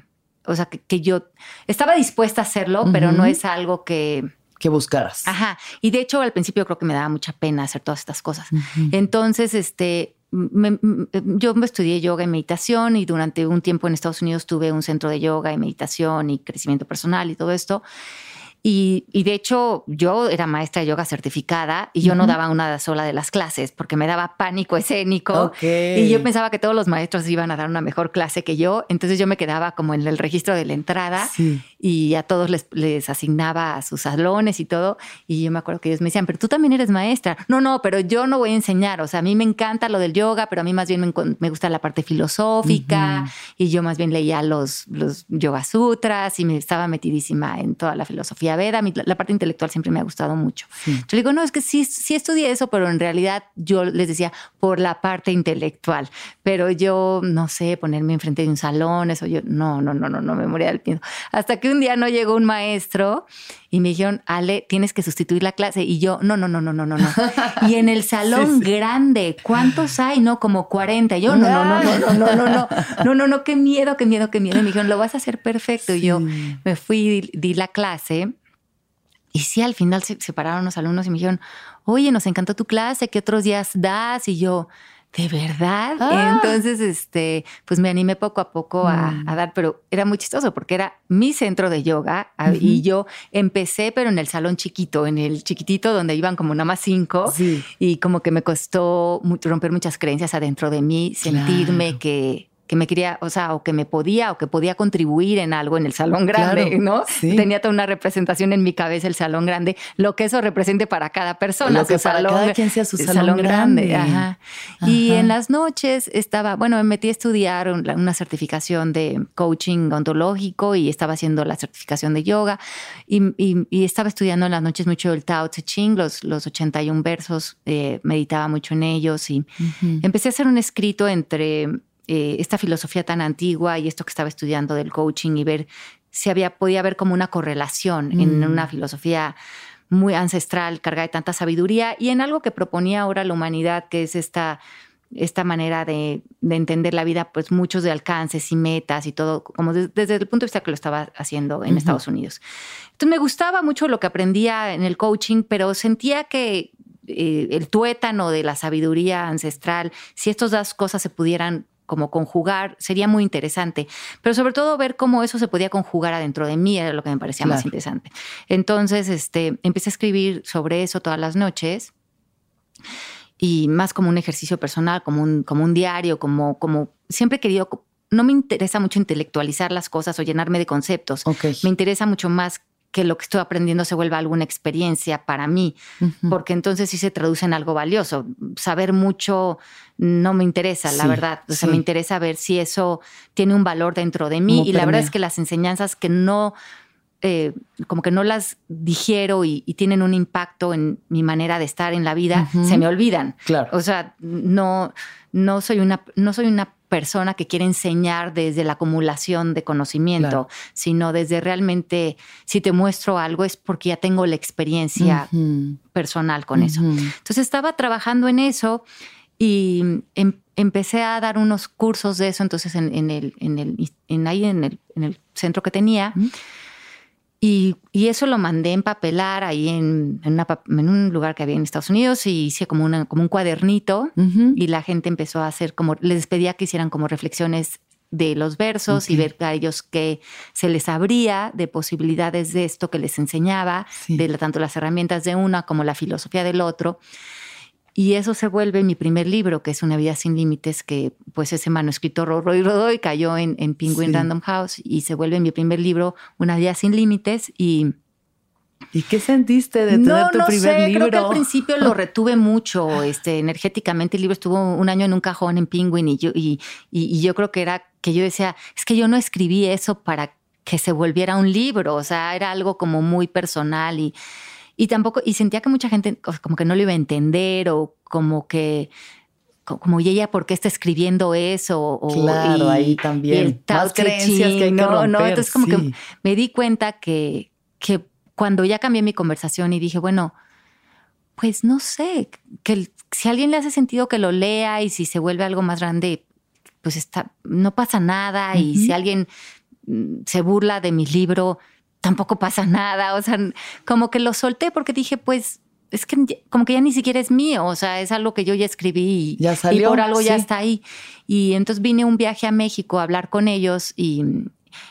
o sea, que, yo estaba dispuesta a hacerlo, pero no es algo que... Que buscaras. Ajá. Y de hecho al principio creo que me daba mucha pena hacer todas estas cosas. Entonces, este, yo estudié yoga y meditación y durante un tiempo en Estados Unidos tuve un centro de yoga y meditación y crecimiento personal y todo esto. Y, de hecho, yo era maestra de yoga certificada y yo no daba una sola de las clases porque me daba pánico escénico. Y yo pensaba que todos los maestros iban a dar una mejor clase que yo. Entonces yo me quedaba como en el registro de la entrada y a todos les, les, asignaba a sus salones y todo. Y yo me acuerdo que ellos me decían, pero tú también eres maestra. No, no, pero yo no voy a enseñar. O sea, a mí me encanta lo del yoga, pero a mí más bien me, gusta la parte filosófica. Y yo más bien leía los, los yoga sutras y me estaba metidísima en toda la filosofía Veda, la parte intelectual siempre me ha gustado mucho. Yo digo, no, es que sí, sí estudié eso, pero en realidad yo les decía por la parte intelectual, pero yo no sé, ponerme enfrente de un salón, eso yo, no, no, no, no, no me moría del miedo. Hasta que un día no llegó un maestro y me dijeron, Ale, tienes que sustituir la clase. Y yo, no, no, no, no, no, no, no. Y en el salón grande, ¿cuántos hay? No, como 40. Y yo, no, no, no, no, no, no, no, no, no, no, no, qué miedo, qué miedo, qué miedo. Y me dijeron, lo vas a hacer perfecto. Y yo me fui, di la clase y sí, al final se separaron los alumnos y me dijeron, oye, nos encantó tu clase, ¿qué otros días das? Y yo, ¿de verdad? Ah. Entonces, este, pues me animé poco a poco a, mm. dar, pero era muy chistoso porque era mi centro de yoga y yo empecé, pero en el salón chiquito, en el chiquitito donde iban como nada más cinco y como que me costó romper muchas creencias adentro de mí, sentirme que que me quería, o sea, o que me podía, o que podía contribuir en algo en el salón grande, ¿no? Tenía toda una representación en mi cabeza el salón grande, lo que eso represente para cada persona. Lo que para cada quien sea su salón, grande. Ajá. Y en las noches estaba, bueno, me metí a estudiar una certificación de coaching ontológico y estaba haciendo la certificación de yoga y, estaba estudiando en las noches mucho el Tao Te Ching, los, los 81 versos, eh, meditaba mucho en ellos y empecé a hacer un escrito entre eh, esta filosofía tan antigua y esto que estaba estudiando del coaching y ver si había, podía haber como una correlación en Mm. una filosofía muy ancestral, cargada de tanta sabiduría, y en algo que proponía ahora la humanidad, que es esta, esta manera de, de entender la vida, pues muchos de alcances y metas y todo, como de- desde el punto de vista que lo estaba haciendo en. Estados Unidos. Entonces me gustaba mucho lo que aprendía en el coaching, pero sentía que eh, el tuétano de la sabiduría ancestral, si estas dos cosas se pudieran como conjugar, sería muy interesante. Pero sobre todo ver cómo eso se podía conjugar adentro de mí era lo que me parecía más Claro. interesante. Entonces, este, empecé a escribir sobre eso todas las noches y más como un ejercicio personal, como un, como un diario, como, como siempre he querido, no me interesa mucho intelectualizar las cosas o llenarme de conceptos. Ok. Me interesa mucho más que lo que estoy aprendiendo se vuelva alguna experiencia para mí, porque entonces sí se traduce en algo valioso. Saber mucho no me interesa, la verdad. O sea, sí. me interesa ver si eso tiene un valor dentro de mí. Como Y la verdad es que las enseñanzas que no, eh, como que no las digiero y, y tienen un impacto en mi manera de estar en la vida, se me olvidan. Claro. O sea, no, no soy una, no soy una persona que quiere enseñar desde la acumulación de conocimiento, Claro. sino desde realmente, si te muestro algo es porque ya tengo la experiencia personal con eso. Entonces estaba trabajando en eso y em- empecé a dar unos cursos de eso, entonces en, en el, en el, en ahí en el, en el centro que tenía. Y, y eso lo mandé empapelar ahí en, en, una en un lugar que había en Estados Unidos y hice como, una, como un cuadernito y la gente empezó a hacer como, les pedía que hicieran como reflexiones de los versos y ver a ellos qué se les abría de posibilidades de esto que les enseñaba, Sí. de la- tanto las herramientas de una como la filosofía del otro. Y eso se vuelve mi primer libro, que es Una vida sin límites, que pues ese manuscrito rodó y rodó y cayó en, en Penguin Sí. Random House y se vuelve mi primer libro, Una vida sin límites. Y ¿Y qué sentiste de tener no, tu no primer sé, libro? creo que al principio lo retuve mucho, este, energéticamente. El libro estuvo un año en un cajón en Penguin y yo, y, y- y yo creo que era que yo decía, es que yo no escribí eso para que se volviera un libro, o sea, era algo como muy personal y, y tampoco, y sentía que mucha gente como que no lo iba a entender o como que co- como y ella por qué está escribiendo eso o Claro, y- ahí también. el Más creencias que hay que no, no, romper, entonces como que me di cuenta que, que cuando ya cambié mi conversación y dije, bueno, pues no sé, que si a alguien le hace sentido que lo lea y si se vuelve algo más grande, pues está, no pasa nada. Y si alguien mm, se burla de mi libro, tampoco pasa nada. O sea, como que lo solté porque dije, pues es que como que ya ni siquiera es mío, o sea, es algo que yo ya escribí y, Ya y salió, por algo ya está ahí. Y entonces vine un viaje a México a hablar con ellos y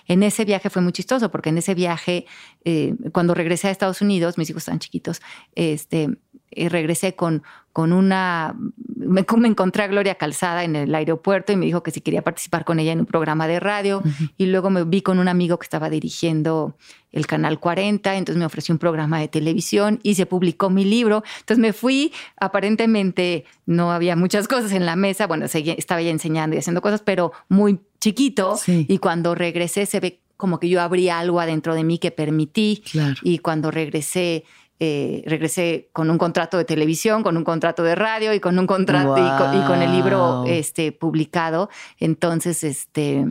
en ese viaje fue muy chistoso porque en ese viaje, eh, cuando regresé a Estados Unidos, mis hijos estaban chiquitos, este, eh, regresé con, con una, me, me encontré a Gloria Calzada en el aeropuerto y me dijo que si quería participar con ella en un programa de radio y luego me vi con un amigo que estaba dirigiendo el canal 40, entonces me ofreció un programa de televisión y se publicó mi libro. Entonces me fui, aparentemente no había muchas cosas en la mesa, bueno, seguía- estaba ya enseñando y haciendo cosas, pero muy chiquito. Sí. Y cuando regresé se ve como que yo abrí algo adentro de mí que permití. Claro. Y cuando regresé, eh, regresé con un contrato de televisión, con un contrato de radio y con un contrato y, con, y con el libro este, publicado. Entonces, este.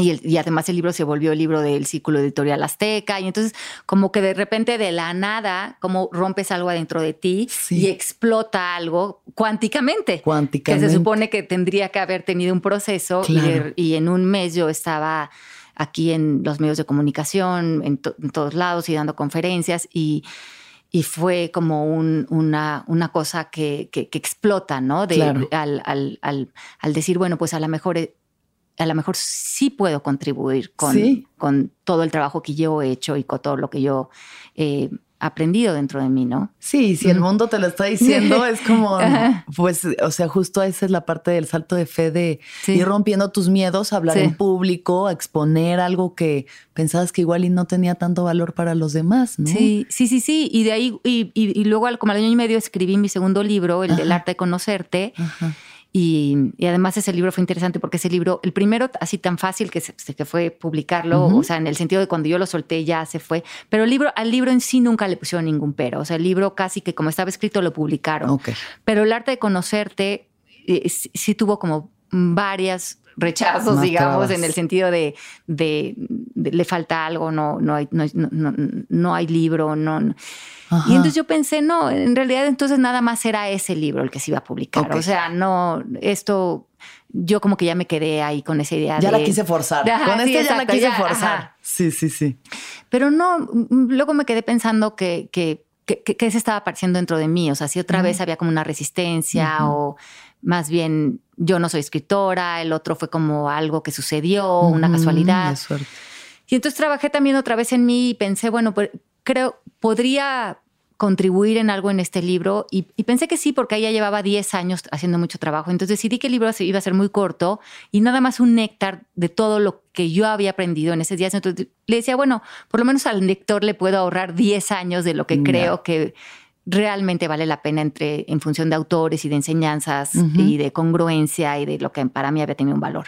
Y, el- y además el libro se volvió el libro del Círculo Editorial Azteca. Y entonces, como que de repente de la nada, como rompes algo adentro de ti Sí. y explota algo cuánticamente. Que Cuánticamente. se supone que tendría que haber tenido un proceso y, Claro. de- y en un mes yo estaba aquí en los medios de comunicación, en, to- en todos lados y dando conferencias y, y fue como un- una, una cosa que, que- que explota, ¿no? De, Claro. al, al- al- al decir, bueno, pues a lo mejor... eh, A lo mejor sí puedo contribuir con, Sí. con todo el trabajo que yo he hecho y con todo lo que yo he aprendido dentro de mí, ¿no? Sí, si el mundo te lo está diciendo, es como, pues, o sea, justo esa es la parte del salto de fe de Sí. ir rompiendo tus miedos, a hablar Sí. en público, a exponer algo que pensabas que igual y no tenía tanto valor para los demás, ¿no? Sí, sí, sí, sí. Y de ahí, y, y- y luego al- como al año y medio escribí mi segundo libro, el del arte de conocerte. Ajá. Y, y además ese libro fue interesante porque ese libro, el primero así tan fácil que, se- que fue publicarlo, o sea, en el sentido de cuando yo lo solté ya se fue, pero el libro, al libro en sí nunca le pusieron ningún pero, o sea, el libro casi que como estaba escrito lo publicaron. Pero el arte de conocerte eh, sí, sí tuvo como varias rechazos, digamos, en el sentido de, de, le falta algo, no, no, hay, no, no, no hay libro, no. Y entonces yo pensé, no, en realidad entonces nada más era ese libro el que se iba a publicar. O sea, no, esto yo como que ya me quedé ahí con esa idea. Ya la quise forzar. con este ya la quise forzar. Sí, sí, sí. Pero no, luego me quedé pensando que, que, que, se estaba apareciendo dentro de mí. O sea, si otra vez había como una resistencia o más bien yo no soy escritora, el otro fue como algo que sucedió, una casualidad. Y entonces trabajé también otra vez en mí y pensé, bueno, pues creo, podría contribuir en algo en este libro y, pensé que sí, porque ella llevaba 10 años haciendo mucho trabajo. Entonces decidí que el libro iba a ser muy corto y nada más un néctar de todo lo que yo había aprendido en esos días. Entonces le decía, bueno, por lo menos al lector le puedo ahorrar 10 años de lo que creo que realmente vale la pena entre, en función de autores y de enseñanzas y de congruencia y de lo que para mí había tenido un valor.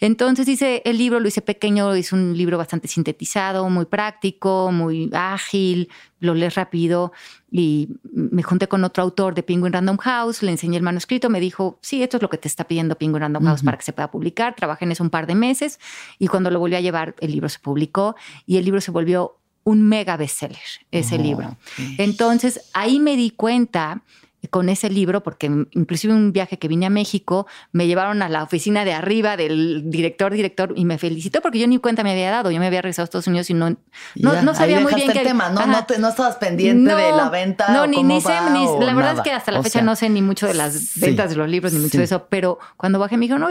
Entonces hice el libro, lo hice pequeño, hice un libro bastante sintetizado, muy práctico, muy ágil, lo lees rápido y me junté con otro autor de Penguin Random House, le enseñé el manuscrito, me dijo, sí, esto es lo que te está pidiendo Penguin Random House para que se pueda publicar, trabajé en eso un par de meses y cuando lo volví a llevar, el libro se publicó y el libro se volvió un mega bestseller, ese oh, libro. Entonces ahí me di cuenta con ese libro, porque inclusive un viaje que vine a México, me llevaron a la oficina de arriba del director, director, y me felicitó porque yo ni cuenta me había dado. Yo me había regresado a Estados Unidos y no, no, sabía muy bien el tema, no, no, estabas pendiente de la venta. No, ni, ni sé, la verdad es que hasta la fecha no sé ni mucho de las ventas de los libros, ni mucho de eso, pero cuando bajé me dijo, no,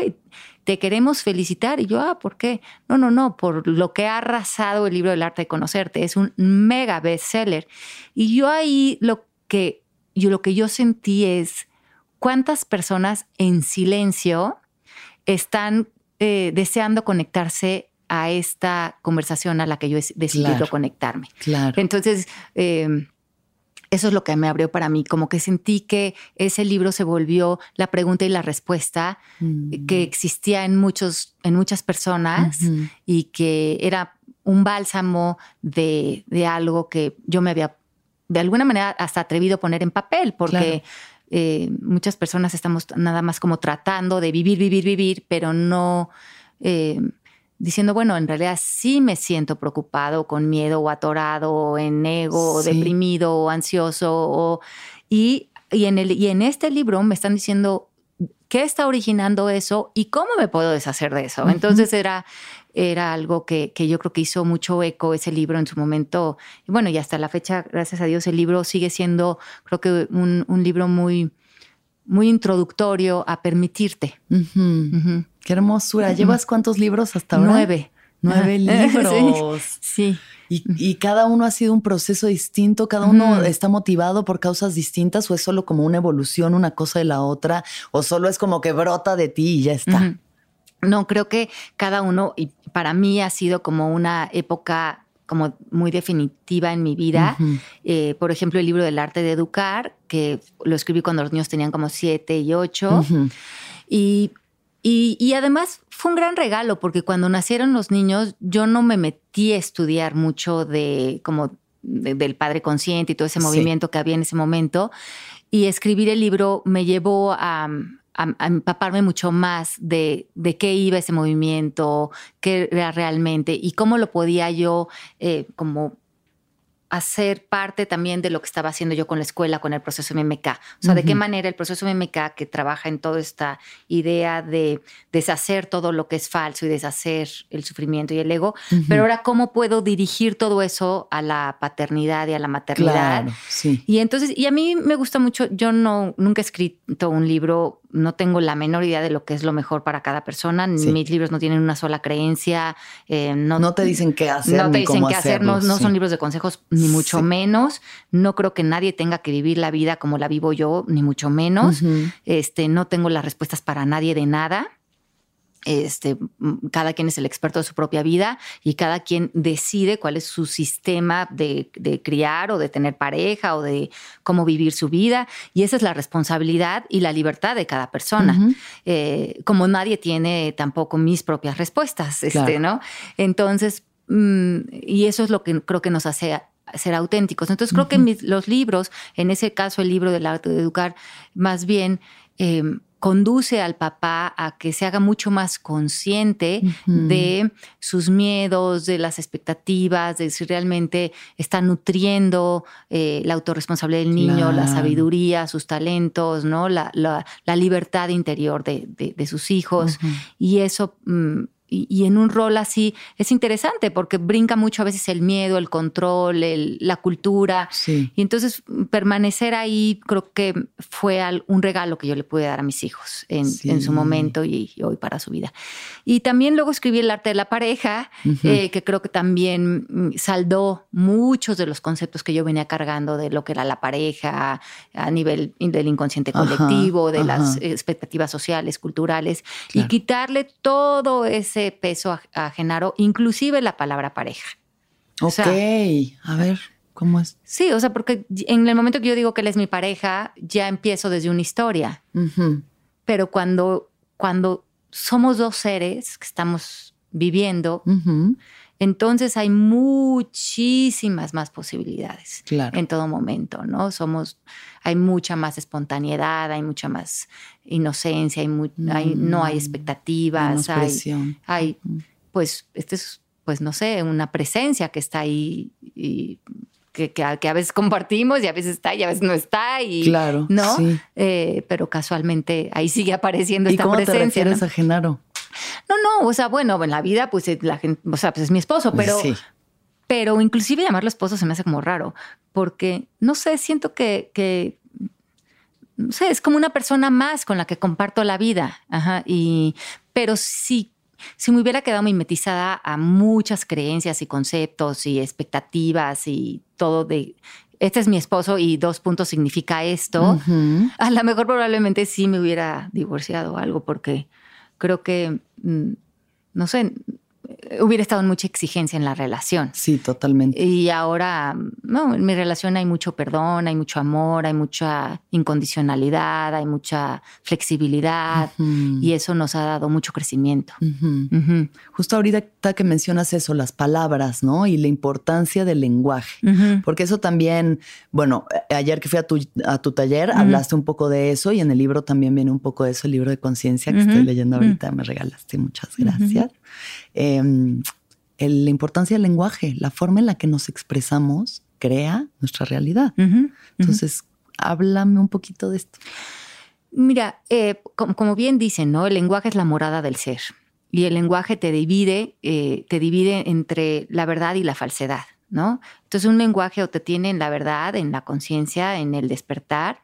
te queremos felicitar. Y yo, ah, ¿por qué? No, no, no, por lo que ha arrasado el libro del arte de conocerte. Es un mega bestseller. Y yo ahí lo que yo lo que yo sentí es cuántas personas en silencio están eh, deseando conectarse a esta conversación a la que yo he decidido conectarme. Claro. Entonces, em, eso es lo que me abrió para mí, como que sentí que ese libro se volvió la pregunta y la respuesta mm. que existía en, muchos, en muchas personas y que era un bálsamo de, de, algo que yo me había de alguna manera hasta atrevido a poner en papel, porque eh, muchas personas estamos nada más como tratando de vivir, vivir, vivir, pero no eh, diciendo, bueno, en realidad sí me siento preocupado, con miedo o atorado, o en ego, o deprimido, o ansioso, y, y, en el, y en este libro me están diciendo qué está originando eso y cómo me puedo deshacer de eso. Entonces era era algo que, yo creo que hizo mucho eco ese libro en su momento. Y bueno, y hasta la fecha, gracias a Dios, el libro sigue siendo, creo que un, libro muy, muy introductorio a permitirte. Qué hermosura. ¿Llevas cuántos libros hasta ahora? Nueve. Nueve libros. sí. Y, cada uno ha sido un proceso distinto, cada uno está motivado por causas distintas o es solo como una evolución, una cosa de la otra, o solo es como que brota de ti y ya está. No, creo que cada uno, y para mí ha sido como una época como muy definitiva en mi vida. Eh, por ejemplo, el libro del arte de educar, que lo escribí cuando los niños tenían como siete y ocho. y, y, además fue un gran regalo, porque cuando nacieron los niños, yo no me metí a estudiar mucho de como del padre consciente y todo ese movimiento que había en ese momento. Y escribir el libro me llevó a, a, empaparme mucho más de, de, qué iba ese movimiento, qué era realmente y cómo lo podía yo eh, como hacer parte también de lo que estaba haciendo yo con la escuela, con el proceso MMK. O sea, de qué manera el proceso MMK, que trabaja en toda esta idea de deshacer todo lo que es falso y deshacer el sufrimiento y el ego, pero ahora cómo puedo dirigir todo eso a la paternidad y a la maternidad. sí. Y entonces, y a mí me gusta mucho, yo no, nunca he escrito un libro no tengo la menor idea de lo que es lo mejor para cada persona. Mis libros no tienen una sola creencia. Eh, no, te dicen qué hacer. No te dicen qué hacer. No, son libros de consejos, ni mucho menos. No creo que nadie tenga que vivir la vida como la vivo yo, ni mucho menos. este, no tengo las respuestas para nadie de nada este, cada quien es el experto de su propia vida y cada quien decide cuál es su sistema de, criar o de tener pareja o de cómo vivir su vida. Y esa es la responsabilidad y la libertad de cada persona. Eh, como nadie tiene tampoco mis propias respuestas, este, ¿no? Entonces, mm, y eso es lo que creo que nos hace ser auténticos. Entonces, creo que los libros, en ese caso el libro del arte de educar, más bien... Em, conduce al papá a que se haga mucho más consciente de sus miedos, de las expectativas, de si realmente está nutriendo eh, la autorresponsabilidad del niño, la sabiduría, sus talentos, ¿no? La, libertad interior de, sus hijos. Y eso mm, y, en un rol así es interesante porque brinca mucho a veces el miedo, el control, la cultura. Y entonces permanecer ahí creo que fue un regalo que yo le pude dar a mis hijos en, su momento y, hoy para su vida. Y también luego escribí El arte de la pareja, eh, que creo que también mm, saldó muchos de los conceptos que yo venía cargando de lo que era la pareja a nivel del inconsciente colectivo, de las expectativas sociales, culturales, y quitarle todo ese peso a, Genaro, inclusive la palabra pareja. Ok, a ver, ¿cómo es? Sí, o sea, porque en el momento que yo digo que él es mi pareja, ya empiezo desde una historia. Pero cuando, cuando somos dos seres que estamos viviendo, entonces hay muchísimas más posibilidades en todo momento, ¿no? Somos, hay mucha más espontaneidad, hay mucha más inocencia, hay, no hay mm. expectativas, hay, hay, pues, este es, pues no sé, una presencia que está ahí y que, que, a veces compartimos y a veces está y a veces no está y claro, no, eh, pero casualmente ahí sigue apareciendo esta presencia. ¿Y cómo te refieres a Genaro? No, no, o sea, bueno, en la vida, pues la gente, o sea, pues es mi esposo, pero, pero inclusive llamarlo esposo se me hace como raro, porque no sé, siento que, que no sé, es como una persona más con la que comparto la vida. Ajá, y, pero sí, si me hubiera quedado mimetizada a muchas creencias y conceptos y expectativas y todo de este es mi esposo y dos puntos significa esto, a lo mejor probablemente sí me hubiera divorciado o algo porque creo que, mm, no sé, hubiera estado en mucha exigencia en la relación. Sí, totalmente. Y ahora, no, en mi relación hay mucho perdón, hay mucho amor, hay mucha incondicionalidad, hay mucha flexibilidad y eso nos ha dado mucho crecimiento. Justo ahorita que mencionas eso, las palabras, ¿no? Y la importancia del lenguaje, porque eso también, bueno, ayer que fui a tu, a tu taller, hablaste un poco de eso y en el libro también viene un poco de eso, el libro de conciencia que estoy leyendo ahorita, me regalaste, muchas gracias. Em, la importancia del lenguaje, la forma en la que nos expresamos crea nuestra realidad. Entonces, háblame un poquito de esto. Mira, eh, como, bien dicen, ¿no? El lenguaje es la morada del ser. Y el lenguaje te divide, eh, te divide entre la verdad y la falsedad, ¿no? Entonces, un lenguaje o te tiene en la verdad, en la conciencia, en el despertar,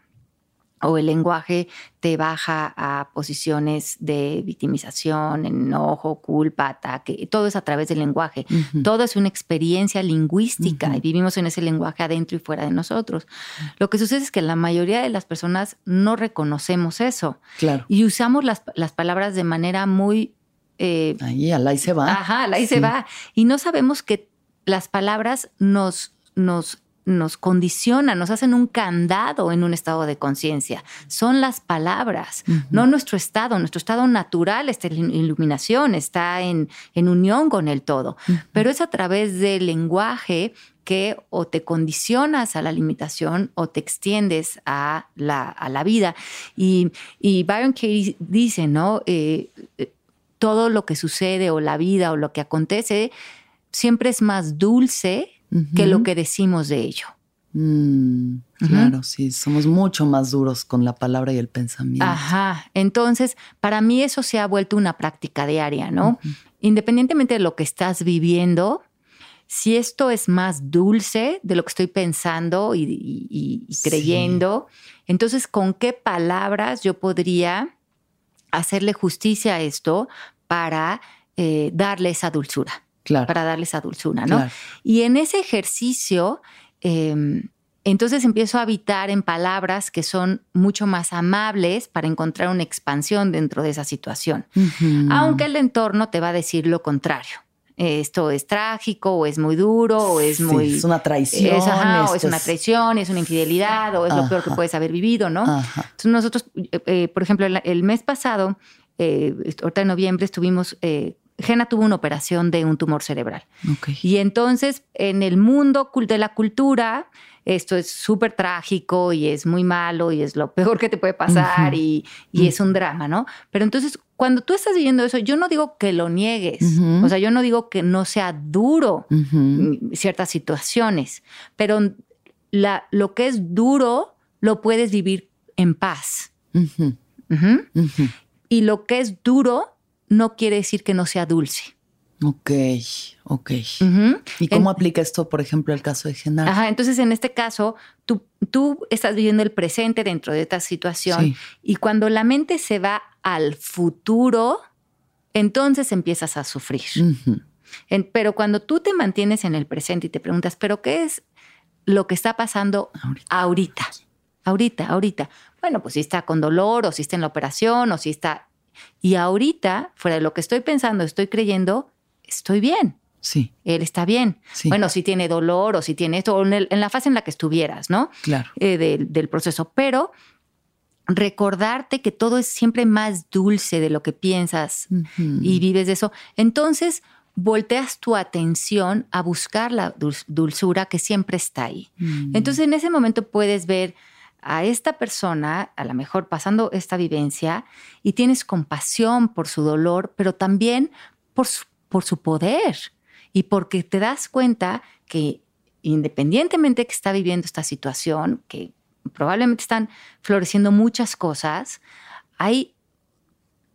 o el lenguaje te baja a posiciones de victimización, enojo, culpa, ataque. Todo es a través del lenguaje. Todo es una experiencia lingüística y vivimos en ese lenguaje adentro y fuera de nosotros. Lo que sucede es que la mayoría de las personas no reconocemos eso. Claro. Y usamos las, palabras de manera muy... Eh, ahí, al ahí se va. Ajá, al ahí se va. Y no sabemos que las palabras nos, nos nos condicionan, nos hacen un candado en un estado de conciencia. Son las palabras, no nuestro estado. Nuestro estado natural está en iluminación, está en, unión con el todo. Pero es a través del lenguaje que o te condicionas a la limitación o te extiendes a la, vida. Y, Byron Katie dice, ¿no? Eh, eh, todo lo que sucede o la vida o lo que acontece siempre es más dulce que lo que decimos de ello. Mm, claro, sí, somos mucho más duros con la palabra y el pensamiento. Ajá, entonces para mí eso se ha vuelto una práctica diaria, ¿no? Independientemente de lo que estás viviendo, si esto es más dulce de lo que estoy pensando y, creyendo, entonces con qué palabras yo podría hacerle justicia a esto para eh, darle esa dulzura para darle esa dulzura, ¿no? Y en ese ejercicio, em, entonces empiezo a habitar en palabras que son mucho más amables para encontrar una expansión dentro de esa situación. Aunque el entorno te va a decir lo contrario. Esto es trágico, o es muy duro, o es muy. Es una traición. o es una traición, es una infidelidad, o es lo peor que puedes haber vivido, ¿no? Entonces, nosotros, eh, eh, por ejemplo, el, mes pasado, eh, ahorita en noviembre, estuvimos Jena tuvo una operación de un tumor cerebral. Y entonces, en el mundo de la cultura, esto es súper trágico y es muy malo y es lo peor que te puede pasar y, y es un drama, ¿no? Pero entonces, cuando tú estás viviendo eso, yo no digo que lo niegues, o sea, yo no digo que no sea duro mm, ciertas situaciones, pero la, lo que es duro lo puedes vivir en paz. Y lo que es duro no quiere decir que no sea dulce. Ok, ok. ¿Y cómo En- aplica esto, por ejemplo, el caso de Genaro? Ajá, entonces en este caso, tú, tú estás viviendo el presente dentro de esta situación Sí. y cuando la mente se va al futuro, entonces empiezas a sufrir. En- pero cuando tú te mantienes en el presente y te preguntas, ¿pero qué es lo que está pasando Ahorita. ahorita? Ahorita, ahorita. Bueno, pues si está con dolor o si está en la operación o si está... Y ahorita, fuera de lo que estoy pensando, estoy creyendo, estoy bien. Sí, Él está bien. Sí. Bueno, si tiene dolor o si tiene esto, o en, el- en la fase en la que estuvieras, ¿no? claro. Eh, del, del proceso. Pero recordarte que todo es siempre más dulce de lo que piensas y vives de eso. Entonces, volteas tu atención a buscar la dul- dulzura que siempre está ahí. Mm. Entonces, en ese momento puedes ver a esta persona, a lo mejor pasando esta vivencia, y tienes compasión por su dolor, pero también por su, por su poder. Y porque te das cuenta que independientemente que está viviendo esta situación, que probablemente están floreciendo muchas cosas, hay,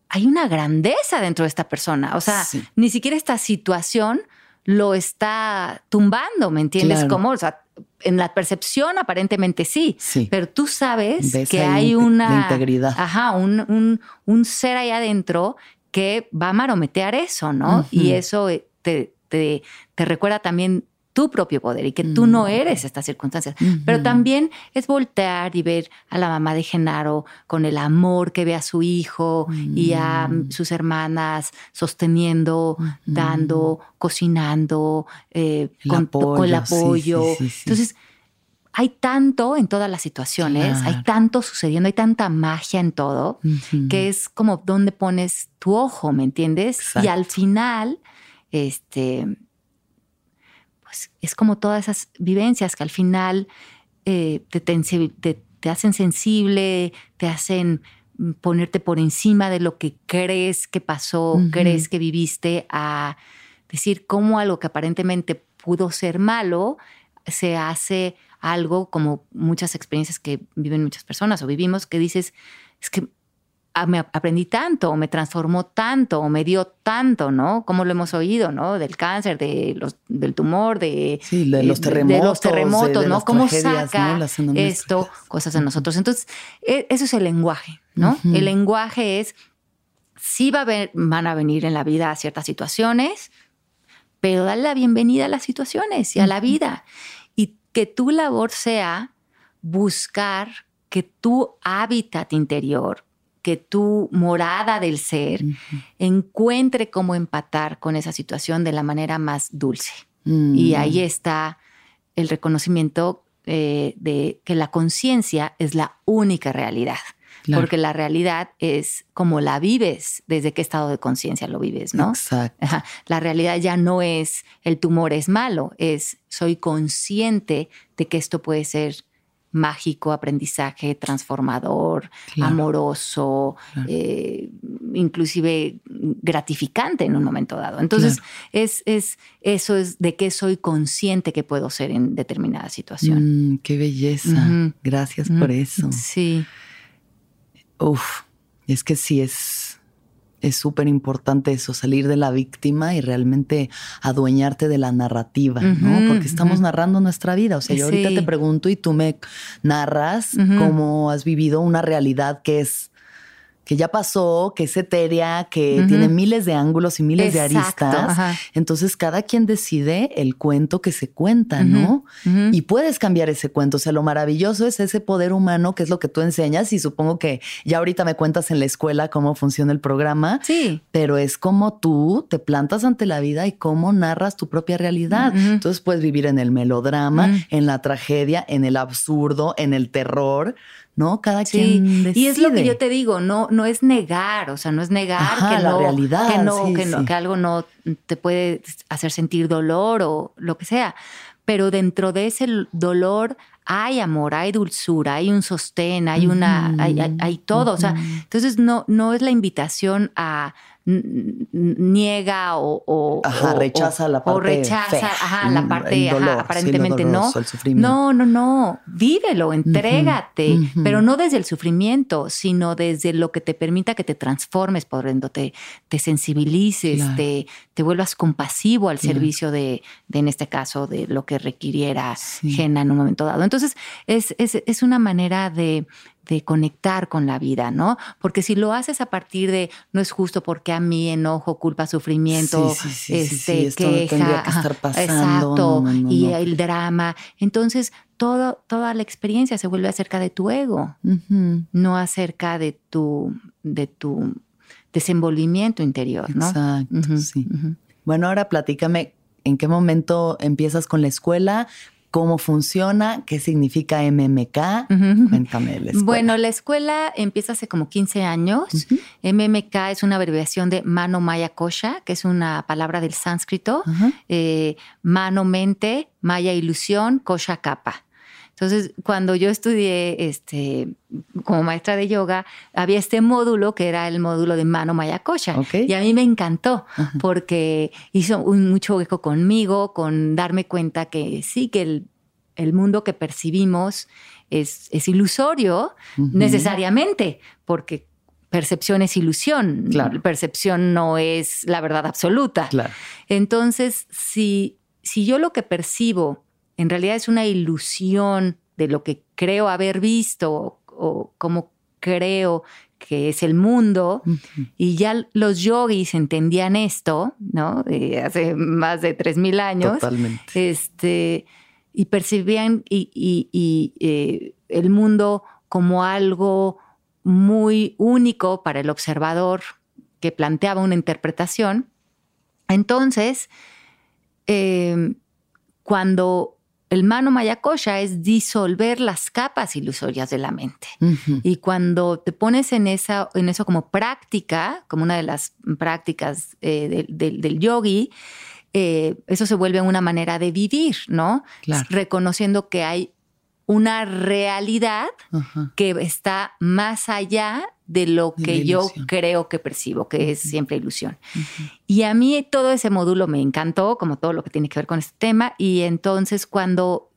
hay una grandeza dentro de esta persona. O sea, Sí. ni siquiera esta situación lo está tumbando, ¿me entiendes? Claro. Como, o sea, en la percepción aparentemente sí, Sí. pero tú sabes Ves que hay una integridad. ajá, un, un- un ser ahí adentro que va a marometear eso, ¿no? Y eso eh, te, te- te recuerda también tu propio poder y que tú no Mm. eres estas circunstancias. Pero también es voltear y ver a la mamá de Genaro con el amor que ve a su hijo y a Mm. sus hermanas sosteniendo, dando, cocinando, eh, El con, con el apoyo, sí, apoyo. sí, sí. Entonces, hay tanto en todas las situaciones, hay tanto sucediendo, hay tanta magia en todo, que es como donde pones tu ojo, ¿me entiendes? Y al final, este, pues es como todas esas vivencias que al final eh, te, te hacen sensible, te hacen mm, ponerte por encima de lo que crees que pasó, crees que viviste, a decir cómo algo que aparentemente pudo ser malo se hace algo como muchas experiencias que viven muchas personas o vivimos que dices, es que me aprendí tanto, o me transformó tanto, o me dio tanto, ¿no? Como lo hemos oído, ¿no? Del cáncer, de los, del tumor, de, Sí, de los eh, terremotos. de los terremotos, de ¿no? las ¿Cómo saca ¿no? Esto, cosas de nosotros? Entonces, e- eso es el lenguaje, ¿no? El lenguaje es, sí va a haber, van a venir en la vida ciertas situaciones, pero dale la bienvenida a las situaciones y a la vida. Y que tu labor sea buscar que tu hábitat interior, que tu morada del ser, encuentre cómo empatar con esa situación de la manera más dulce. Mm. Y ahí está el reconocimiento eh, de que la conciencia es la única realidad. Claro. Porque la realidad es como la vives, desde qué estado de conciencia lo vives, ¿no? Exacto. La realidad ya no es el tumor es malo, es soy consciente de que esto puede ser mágico, aprendizaje, transformador, Claro. amoroso, Claro. eh, inclusive gratificante en un momento dado. Entonces, es, es, eso es de qué soy consciente que puedo ser en determinada situación. Mm, qué belleza. Gracias por eso. Sí. Uf, es que sí es es súper importante eso, salir de la víctima y realmente adueñarte de la narrativa, ¿no? Porque estamos narrando nuestra vida. O sea, yo ahorita Sí. te pregunto y tú me narras cómo has vivido una realidad que es que ya pasó, que es etérea, que tiene miles de ángulos y miles de aristas. ajá. Entonces, cada quien decide el cuento que se cuenta, ¿no? Y puedes cambiar ese cuento. O sea, lo maravilloso es ese poder humano que es lo que tú enseñas. Y supongo que ya ahorita me cuentas en la escuela cómo funciona el programa. Sí. Pero es como tú te plantas ante la vida y cómo narras tu propia realidad. Entonces puedes vivir en el melodrama, en la tragedia, en el absurdo, en el terror, ¿no? Cada Sí, quien decide. y es lo que yo te digo, no, no es negar, o sea, no es negar que, la no, realidad, que, no, sí, que, no- sí. que algo no te puede hacer sentir dolor o lo que sea. Pero dentro de ese dolor hay amor, hay dulzura, hay un sostén, hay una, hay, hay- hay todo. O sea, entonces no, no es la invitación a niega o, o- Ajá, o- rechaza la o parte rechaza, fea, ajá, la parte, el dolor, ajá, sí, lo aparentemente no. doloroso, el sufrimiento. No, no, no. Vívelo, entrégate, pero no desde el sufrimiento, sino desde lo que te permita que te transformes por dentro, te, te sensibilices, Claro. te, te vuelvas compasivo al Claro. servicio de, de, en este caso, de lo que requiriera Sí. Jena en un momento dado. Entonces, es, es, es una manera de, de conectar con la vida, ¿no? Porque si lo haces a partir de no es justo porque a mí enojo, culpa, sufrimiento, Sí, sí, sí, este, esto no queja, tendría que estar pasando, exacto, no, no, no, y no. el drama, entonces todo, toda la experiencia se vuelve acerca de tu ego, Ujú, no acerca de tu, de tu desenvolvimiento interior, ¿no? Exacto, Ujú, sí. ujú. Bueno, ahora platícame en qué momento empiezas con la escuela, cómo funciona, qué significa MMK. Cuéntame de la escuela. Bueno, la escuela empieza hace como 15 años. Ujú. MMK es una abreviación de Mano Maya Kosha, que es una palabra del sánscrito. Eh, mano, mente, Maya, ilusión, Kosha, capa. Entonces, cuando yo estudié este, como maestra de yoga, había este módulo que era el módulo de mano Maya Kosha. Ok. Y a mí me encantó Ajá. porque hizo un- mucho eco conmigo, con darme cuenta que sí, que el, el mundo que percibimos es, es ilusorio necesariamente, porque percepción es ilusión. Claro. Percepción no es la verdad absoluta. Claro. Entonces, si, si yo lo que percibo en realidad es una ilusión de lo que creo haber visto o, o como creo que es el mundo, y ya los yogis entendían esto, ¿no? Eh, hace más de 3.000 años. Totalmente. Este, y percibían y, y- y, eh, el mundo como algo muy único para el observador que planteaba una interpretación. Entonces, eh, cuando el mano mayakosha es disolver las capas ilusorias de la mente. Y cuando te pones en, esa, en eso como práctica, como una de las prácticas eh, del, del- del yogi, eh, eso se vuelve una manera de vivir, ¿no? Claro. Reconociendo que hay una realidad que está más allá de lo que yo creo que percibo, que es siempre ilusión. Y a mí todo ese módulo me encantó, como todo lo que tiene que ver con este tema. Y entonces cuando,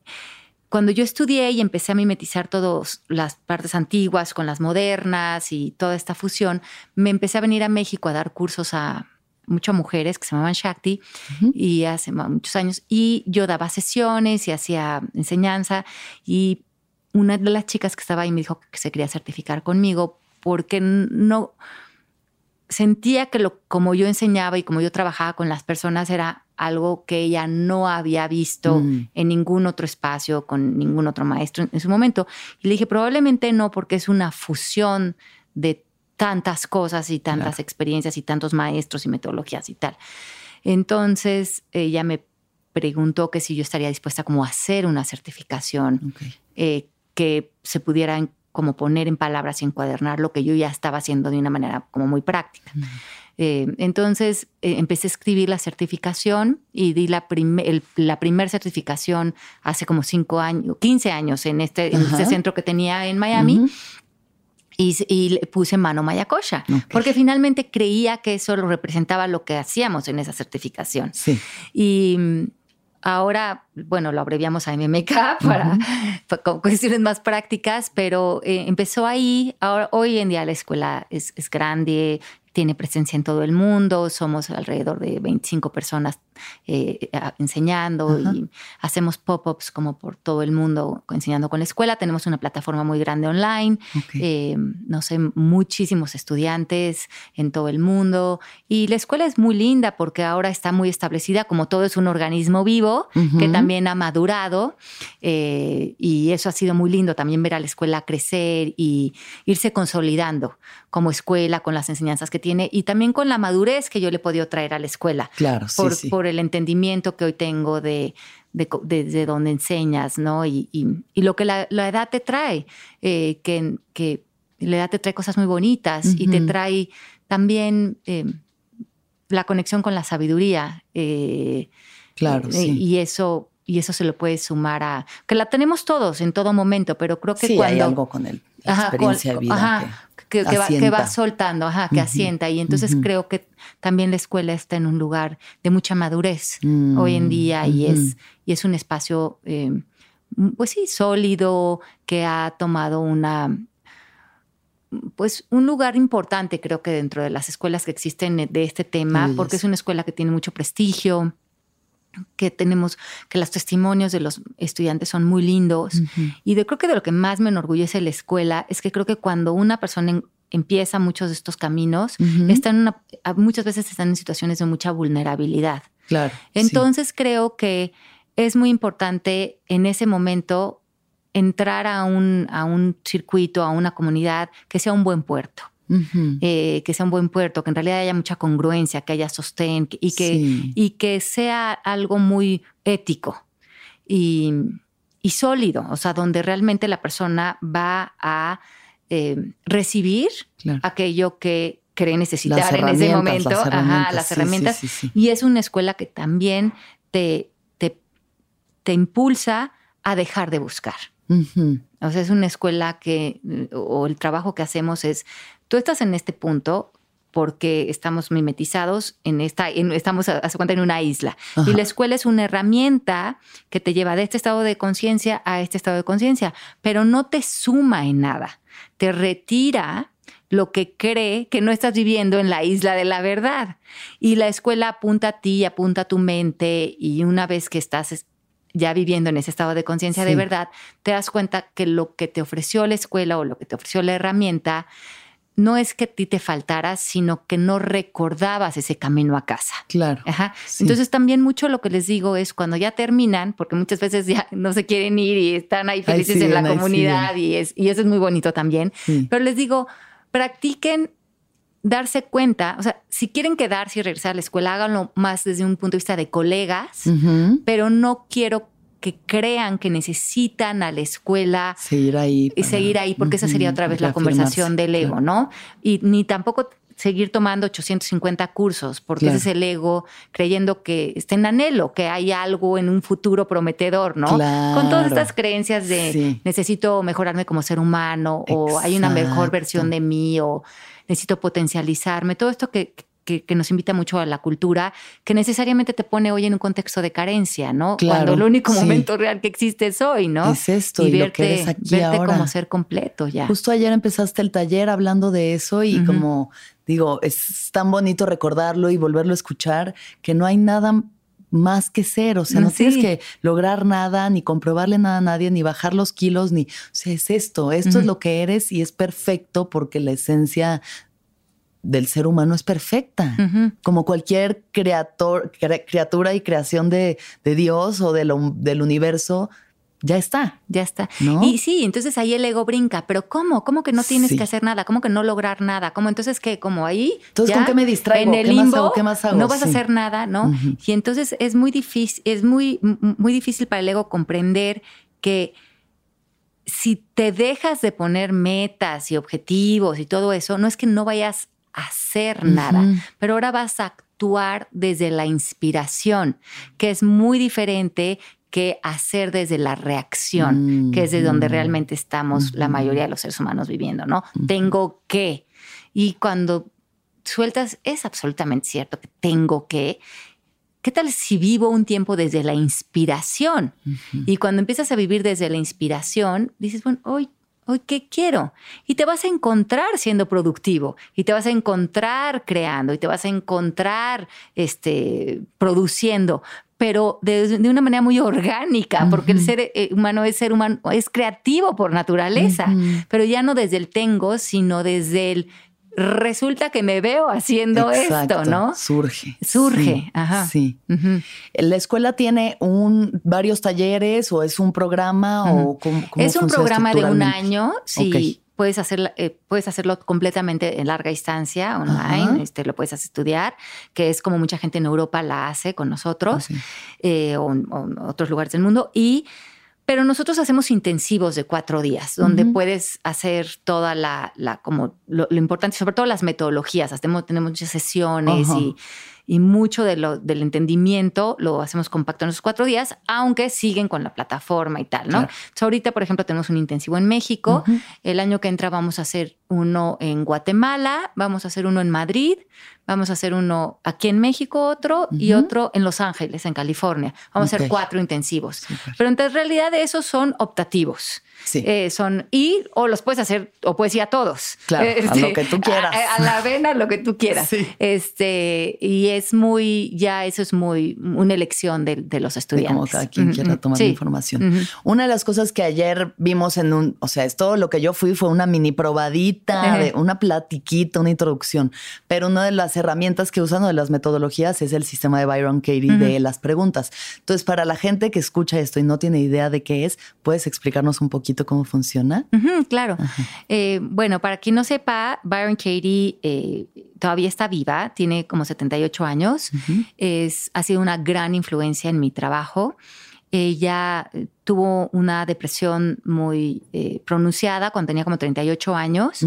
cuando yo estudié y empecé a mimetizar todas las partes antiguas con las modernas y toda esta fusión, me empecé a venir a México a dar cursos a muchas mujeres que se llamaban Shakti Ujú. y hace muchos años. Y yo daba sesiones y hacía enseñanza. Y una de las chicas que estaba ahí me dijo que se quería certificar conmigo porque no sentía que lo, como yo enseñaba y como yo trabajaba con las personas era algo que ella no había visto Mm. en ningún otro espacio, con ningún otro maestro en, en su momento. Y le dije, probablemente no, porque es una fusión de tantas cosas y tantas Claro. experiencias y tantos maestros y metodologías y tal. Entonces ella me preguntó que si yo estaría dispuesta como a hacer una certificación Ok. eh, que se pudiera como poner en palabras y encuadernar lo que yo ya estaba haciendo de una manera como muy práctica. Eh, entonces eh, empecé a escribir la certificación y di la, el- la primera certificación hace como 5 años, 15 años en este, en este centro que tenía en Miami. Y, y le puse mano mayakosha, Ok. porque finalmente creía que eso lo representaba lo que hacíamos en esa certificación. Sí. Y ahora, bueno, lo abreviamos a MMK para, pa- con cuestiones más prácticas, pero eh, empezó ahí. Ahora, hoy en día la escuela es, es grande, tiene presencia en todo el mundo, somos alrededor de 25 personas eh, enseñando Ajá. y hacemos pop-ups como por todo el mundo enseñando con la escuela. Tenemos una plataforma muy grande online, Ok. eh, no sé, muchísimos estudiantes en todo el mundo. Y la escuela es muy linda porque ahora está muy establecida, como todo es un organismo vivo que Ujú. también ha madurado. eh, y eso ha sido muy lindo también ver a la escuela crecer y irse consolidando como escuela con las enseñanzas que tiene y también con la madurez que yo le he podido traer a la escuela Claro, sí, por, sí. por el entendimiento que hoy tengo de, de, co- de- de donde enseñas, ¿no? Y, y- y lo que la, la edad te trae, eh, que, que la edad te trae cosas muy bonitas y te trae también eh, la conexión con la sabiduría. Eh, claro, sí. Y eso y eso se lo puede sumar a que la tenemos todos en todo momento, pero creo que sí, cuando hay algo con el, la experiencia de vida que, va, soltando, ajá, que asienta. Y entonces creo que también la escuela está en un lugar de mucha madurez mm, hoy en día y es y es un espacio eh, pues sí sólido que ha tomado una pues un lugar importante creo que dentro de las escuelas que existen de este tema, porque es. una escuela que tiene mucho prestigio, que tenemos, que los testimonios de los estudiantes son muy lindos. Y de, creo que de lo que más me enorgullece la escuela es que creo que cuando una persona empieza muchos de estos caminos, están muchas veces están en situaciones de mucha vulnerabilidad. Claro. Entonces creo que es muy importante en ese momento entrar a un, a un circuito, a una comunidad que sea un buen puerto. Eh, que sea un buen puerto, que en realidad haya mucha congruencia, que haya sostén y que, y que sea algo muy ético y, sólido, o sea, donde realmente la persona va a eh, recibir aquello que cree necesitar en ese momento, las herramientas, las herramientas. y es una escuela que también te, te, te impulsa a dejar de buscar. O sea, es una escuela que, o el trabajo que hacemos es, tú estás en este punto porque estamos mimetizados en esta, estamos, hace cuenta, en una isla. Y la escuela es una herramienta que te lleva de este estado de conciencia a este estado de conciencia, pero no te suma en nada. Te retira lo que cree que no estás viviendo en la isla de la verdad. Y la escuela apunta a ti, apunta a tu mente, y una vez que estás ya viviendo en ese estado de conciencia de verdad, te das cuenta que lo que te ofreció la escuela o lo que te ofreció la herramienta no es que a ti te faltara, sino que no recordabas ese camino a casa. Claro. Ajá. Entonces también mucho lo que les digo es cuando ya terminan, porque muchas veces ya no se quieren ir y están ahí felices en la comunidad y, es, y eso es muy bonito también, pero les digo, practiquen darse cuenta, o sea, si quieren quedarse y regresar a la escuela, háganlo más desde un punto de vista de colegas, pero no quiero que crean que necesitan a la escuela. Seguir ahí. Y seguir ahí, porque esa sería otra vez la conversación del ego, ¿no? Y ni tampoco seguir tomando 850 cursos, porque ese es el ego creyendo que está en anhelo, que hay algo en un futuro prometedor, ¿no? Con todas estas creencias de necesito mejorarme como ser humano, o hay una mejor versión de mí, o necesito potencializarme, todo esto que, que, nos invita mucho a la cultura, que necesariamente te pone hoy en un contexto de carencia, ¿no? Cuando el único momento real que existe es hoy, ¿no? Es esto, y, verte, lo que eres aquí verte como ser completo ya. Justo ayer empezaste el taller hablando de eso y como digo, es tan bonito recordarlo y volverlo a escuchar, que no hay nada más que ser, o sea, no tienes que lograr nada, ni comprobarle nada a nadie, ni bajar los kilos, ni, o sea, es esto, esto es lo que eres y es perfecto porque la esencia del ser humano es perfecta, como cualquier creator, criatura y creación de, Dios o del universo, ya está. Ya está. Y sí, entonces ahí el ego brinca, pero ¿cómo? ¿Cómo que no tienes que hacer nada? ¿Cómo que no lograr nada? ¿Cómo entonces que como ahí entonces ¿con qué me distraigo? En el limbo, ¿Qué más hago? no vas a hacer nada, ¿no? Y entonces es muy difícil, es muy, muy difícil para el ego comprender que si te dejas de poner metas y objetivos y todo eso, no es que no vayas hacer nada, pero ahora vas a actuar desde la inspiración, que es muy diferente que hacer desde la reacción, que es de donde realmente estamos la mayoría de los seres humanos viviendo, ¿no? Tengo que. Y cuando sueltas, es absolutamente cierto que tengo que. ¿Qué tal si vivo un tiempo desde la inspiración? Y cuando empiezas a vivir desde la inspiración, dices, bueno, hoy hoy qué quiero. Y te vas a encontrar siendo productivo, y te vas a encontrar creando, y te vas a encontrar este, produciendo, pero de, una manera muy orgánica, porque el ser eh, humano es ser humano, es creativo por naturaleza, pero ya no desde el tengo, sino desde el resulta que me veo haciendo esto, ¿no? Surge. Surge, ajá. Sí. ¿La escuela tiene un, varios talleres o es un programa o cómo, Es un programa de un año, sí. Puedes, hacer, eh, puedes hacerlo completamente en larga distancia, online, este, lo puedes estudiar, que es como mucha gente en Europa la hace con nosotros ah, eh, o, en otros lugares del mundo. Y Pero nosotros hacemos intensivos de cuatro días, donde puedes hacer toda la, la como lo, importante, sobre todo las metodologías. Hacemos, tenemos muchas sesiones y y mucho de lo, del entendimiento lo hacemos compacto en esos cuatro días, aunque siguen con la plataforma y tal, ¿no? ahorita, por ejemplo, tenemos un intensivo en México. El año que entra vamos a hacer uno en Guatemala, vamos a hacer uno en Madrid, vamos a hacer uno aquí en México, otro y otro en Los Ángeles, en California. Vamos a hacer cuatro intensivos. Pero en realidad esos son optativos. Sí. Eh, son, y o los puedes hacer, o puedes ir a todos. Claro, a lo este, que tú quieras. A, la vena, lo que tú quieras. Este, y es muy, ya eso es muy una elección de, los estudiantes. como cada quien quiera tomar la información. Una de las cosas que ayer vimos en un, o sea, es todo lo que yo fui fue una mini probadita, una platiquita, una introducción. Pero una de las herramientas que usan, o de las metodologías, es el sistema de Byron Katie de las preguntas. Entonces, para la gente que escucha esto y no tiene idea de qué es, ¿puedes explicarnos un poquito? Cómo funciona? claro. Eh, bueno, para quien no sepa, Byron Katie eh, todavía está viva, tiene como 78 años, es, ha sido una gran influencia en mi trabajo. Ella tuvo una depresión muy eh, pronunciada cuando tenía como 38 años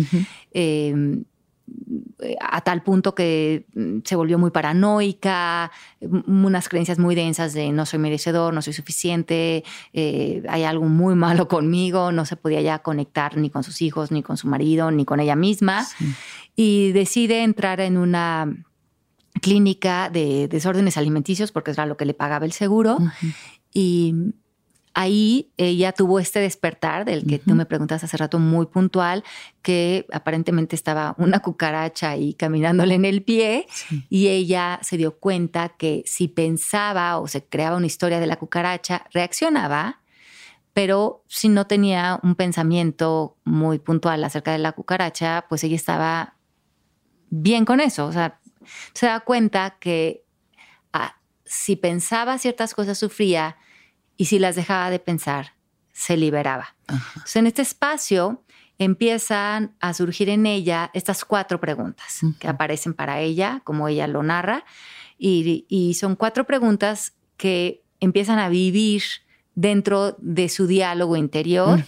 a tal punto que mm, se volvió muy paranoica, unas creencias muy densas de no soy merecedor, no soy suficiente, eh, hay algo muy malo conmigo, no se podía ya conectar ni con sus hijos, ni con su marido, ni con ella misma. Y decide entrar en una clínica de desórdenes alimenticios porque era lo que le pagaba el seguro. Y ahí ella tuvo este despertar del que tú me preguntas hace rato muy puntual, que aparentemente estaba una cucaracha ahí caminándole en el pie y ella se dio cuenta que si pensaba o se creaba una historia de la cucaracha, reaccionaba, pero si no tenía un pensamiento muy puntual acerca de la cucaracha, pues ella estaba bien con eso. O sea, se da cuenta que ah, si pensaba ciertas cosas, sufría, y si las dejaba de pensar, se liberaba. Entonces, en este espacio empiezan a surgir en ella estas cuatro preguntas que aparecen para ella, como ella lo narra, y, son cuatro preguntas que empiezan a vivir dentro de su diálogo interior.